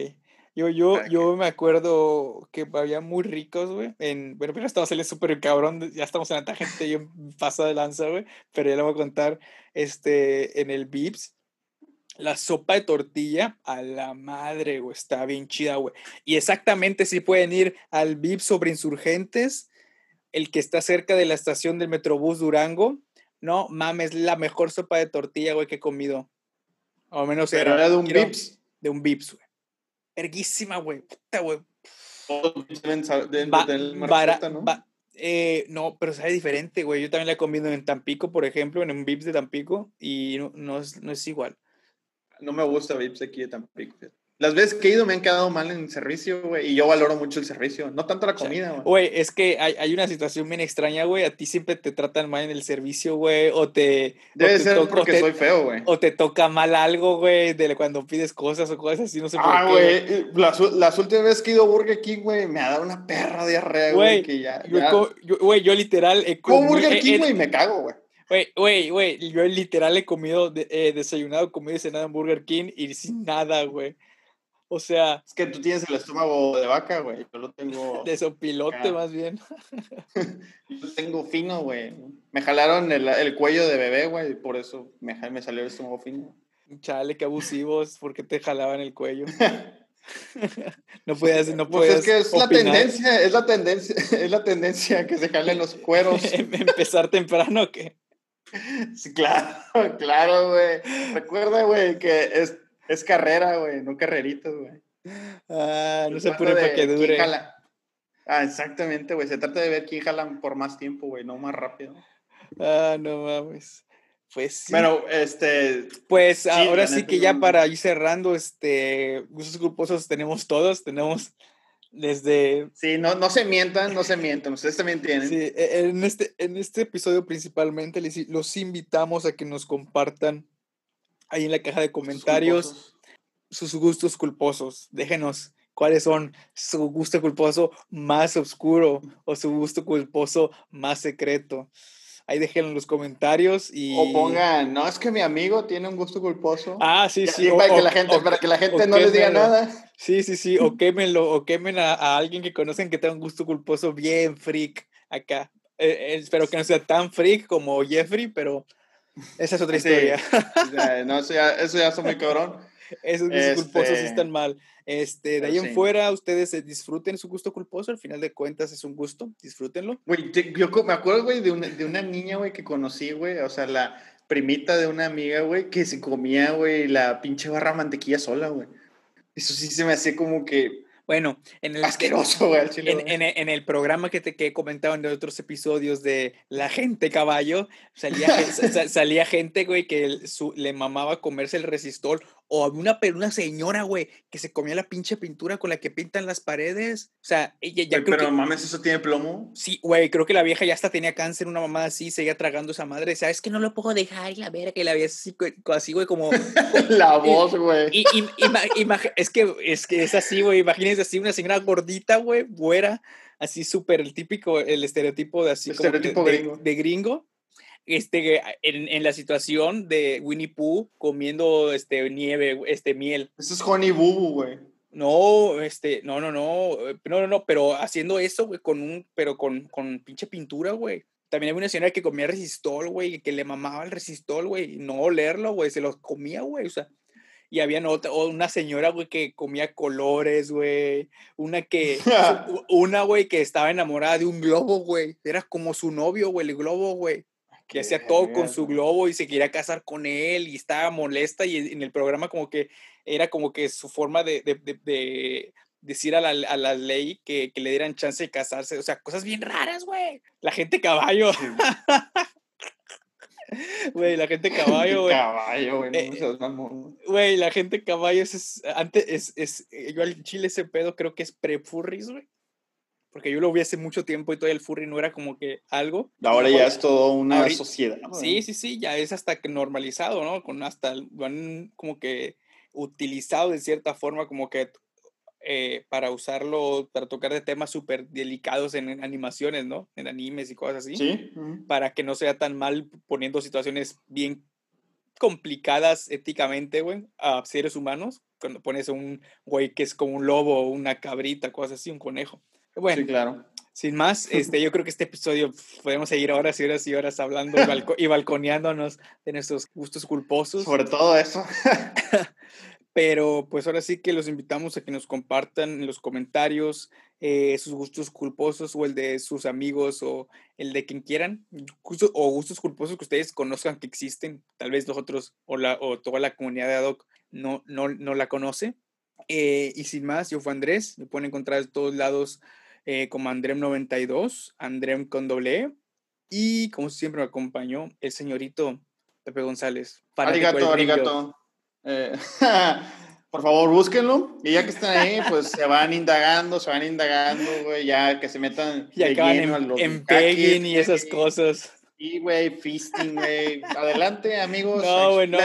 Yo, yo, Para yo me acuerdo que había muy ricos, güey. En, bueno, pero estamos saliendo súper cabrón. Ya estamos en la tangente, yo paso de lanza, güey. Pero ya le voy a contar, este, en el Vips, la sopa de tortilla a la madre, güey. Está bien chida, güey. Y exactamente si pueden ir al Vips sobre insurgentes, el que está cerca de la estación del Metrobús Durango. No mames, la mejor sopa de tortilla, güey, que he comido. O al menos Pero era de un quiero- Vips. de un Vips, güey. Verguísima, güey. Puta, güey. ¿no? eh, no, pero sabe diferente, güey. Yo también la he comido en Tampico, por ejemplo, en un Vips de Tampico, y no, no es, no es igual. No me gusta Vips aquí de Tampico. Las veces que he ido me han quedado mal en el servicio, güey, y yo valoro mucho el servicio, no tanto la comida, güey. Güey, es que hay, hay una situación bien extraña, güey. A ti siempre te tratan mal en el servicio, güey, o te... o Debe te ser o porque te- soy feo, güey. O te toca mal algo, güey, de cuando pides cosas o cosas así, no sé por Ah, qué. güey, las, las últimas veces que he ido a Burger King, güey, me ha dado una perra diarrea, güey, Güey, que ya... Yo, ya- yo- güey, yo literal he Como comi- Burger King, güey, me cago, güey. Güey, güey, güey, yo literal he comido, eh, desayunado, comido y cenado en Burger King y sin nada, güey. O sea, Es que tú tienes el estómago de vaca, güey, yo lo tengo... [LAUGHS] de sopilote más bien. [LAUGHS] Yo lo tengo fino, güey. Me jalaron el, el cuello de bebé, güey, y por eso me, me salió el estómago fino. Chale, qué abusivos, porque te jalaban el cuello. [LAUGHS] no podías, no Pues podías es que es la tendencia, es la tendencia, es la tendencia que se jalen los cueros. Em- Empezar temprano, que Sí, claro, [LAUGHS] claro, güey. Recuerda, güey, que es, es carrera, güey, no carreritas, güey. ah, no se apure para que dure. Ah, exactamente, güey. Se trata de ver quién jala por más tiempo, güey, no más rápido. Ah, no mames. Pues sí. Bueno, este, Pues ahora sí que ya para ir cerrando, este, gustos culposos tenemos todos, tenemos desde sí, no, no se mientan, no se mientan. Ustedes también tienen. Sí, e- en este, en este episodio principalmente les, los invitamos a que nos compartan ahí en la caja de sus comentarios culposos. sus gustos culposos. Déjenos cuáles son su gusto culposo más oscuro o su gusto culposo más secreto. Ahí déjenlo en los comentarios y... O pongan, no, es que mi amigo tiene un gusto culposo. Ah, sí, sí. para, que la gente, para que la gente no les diga nada. Sí, sí, sí. O quémenlo, o quemen a, alguien que conocen que tenga un gusto culposo bien freak acá. Eh, eh, espero que no sea tan freak como Jeffrey, pero esa es otra historia. no, eso ya, eso ya muy cabrón. Esos gustos culposos este, están mal. Este, de ahí en fuera, ustedes disfruten su gusto culposo. Al final de cuentas, es un gusto. Disfrútenlo. Güey, yo me acuerdo, güey, de una, de una niña, güey, que conocí, güey. O sea, la primita de una amiga, güey, que se comía, güey, la pinche barra mantequilla sola, güey. Eso sí se me hacía como que bueno, en el, Asqueroso, en, el programa que te que comentado en otros episodios de La Gente Caballo, salía, [LAUGHS] salía gente, güey, que le mamaba comerse el resistol o una, una señora, güey, que se comía la pinche pintura con la que pintan las paredes. O sea, ella ya. pero mames, ¿eso tiene plomo? Sí, güey, creo que la vieja ya hasta tenía cáncer, una mamá así, seguía tragando esa madre. ¿Sabes que no lo puedo dejar? Y la verga, que la veía así, así, güey, como. [LAUGHS] la voz, güey. Y, es, que, es que es así, güey. Imagínense así, una señora gordita, güey, güera, así súper el típico, el estereotipo de así. estereotipo gringo. de gringo este, en, en, la situación de Winnie Pooh comiendo este, nieve, este, miel. Eso es Honey Boo güey. No, este, no, no, no, no, no, no, pero haciendo eso, güey, con un, pero con, con pinche pintura, güey. También había una señora que comía resistol, güey, que le mamaba el resistol, güey, no olerlo, güey, se lo comía, güey, o sea. Y había otra, una señora, güey, que comía colores, güey. Una que, [LAUGHS] una, güey, que estaba enamorada de un globo, güey. Era como su novio, güey, el globo, güey que hacía todo con su globo y se quería casar con él y estaba molesta y en el programa como que era como que su forma de, de, de, decir a la, a la ley que, que, le dieran chance de casarse, o sea, cosas bien raras, güey. La gente caballo. [LAUGHS] Güey, la gente caballo, güey. Caballo, güey, eh, Güey, la gente caballo es, antes, es, es, yo al chile ese pedo creo que es pre-furries, güey porque yo lo vi hace mucho tiempo y todavía el furry no era como que algo. Ahora ya es todo una sociedad. Sí, sí, sí, ya es hasta que normalizado, ¿no? Con hasta, van como que utilizado de cierta forma como que eh, para usarlo, para tocar de temas súper delicados en, animaciones, ¿no? En animes y cosas así. Sí. Para que no sea tan mal poniendo situaciones bien complicadas éticamente, güey, a seres humanos. Cuando pones un güey que es como un lobo, una cabrita, cosas así, un conejo. Bueno, sí, claro. Sin más, este, yo creo que este episodio podemos seguir horas y horas y horas hablando y, balconeándonos de nuestros gustos culposos. Sobre todo eso. [LAUGHS] Pero pues ahora sí que los invitamos a que nos compartan en los comentarios eh, sus gustos culposos o el de sus amigos o el de quien quieran, o gustos culposos que ustedes conozcan que existen. Tal vez nosotros o, la, o toda la comunidad de ADOC no, no, no la conoce. Eh, y sin más, yo fui Andrés, me pueden encontrar de todos lados eh, como Andrem92, Andrem con doble E. Y como siempre me acompañó el señorito Pepe González. Arigato, arigato. Eh, [LAUGHS] por favor, búsquenlo. Y ya que están ahí, pues se van indagando, se van indagando, güey, ya que se metan. [LAUGHS] Y acaban en, en y esas cosas. Y, güey, feasting, güey. Adelante, amigos. No, güey, no.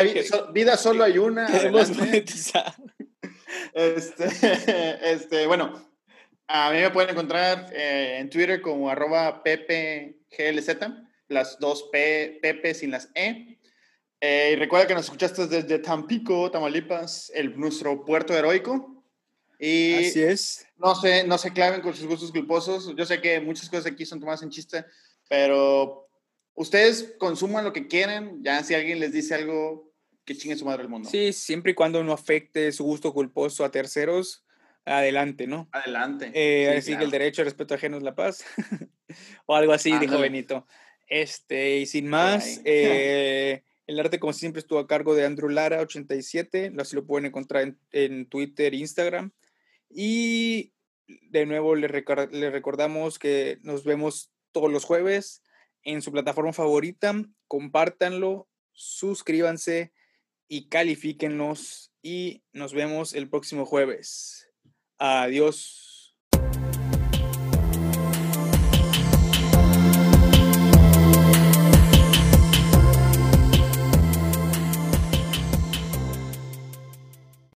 vida solo hay una. [LAUGHS] Este, este, bueno, a mí me pueden encontrar eh, en Twitter como arroba ppglz, las dos P, Pepe sin las E. Eh, y recuerda que nos escuchaste desde Tampico, Tamaulipas, el, nuestro puerto heroico. Y Así es. No se, no se claven con sus gustos culposos. Yo sé que muchas cosas aquí son tomadas en chiste, pero ustedes consuman lo que quieren. Ya si alguien les dice algo, que chingue su madre el mundo. Sí, siempre y cuando no afecte su gusto culposo a terceros, adelante, ¿no? Adelante. Eh, así que el derecho al respeto ajeno es la paz. [LAUGHS] o algo así, dijo Benito. Este, y sin más, eh, el arte, como siempre, estuvo a cargo de Andrew Lara, 87. Así lo pueden encontrar en, Twitter e Instagram. Y de nuevo, le recordamos que nos vemos todos los jueves en su plataforma favorita. Compártanlo, suscríbanse y califíquenlos. Y nos vemos el próximo jueves. Adiós.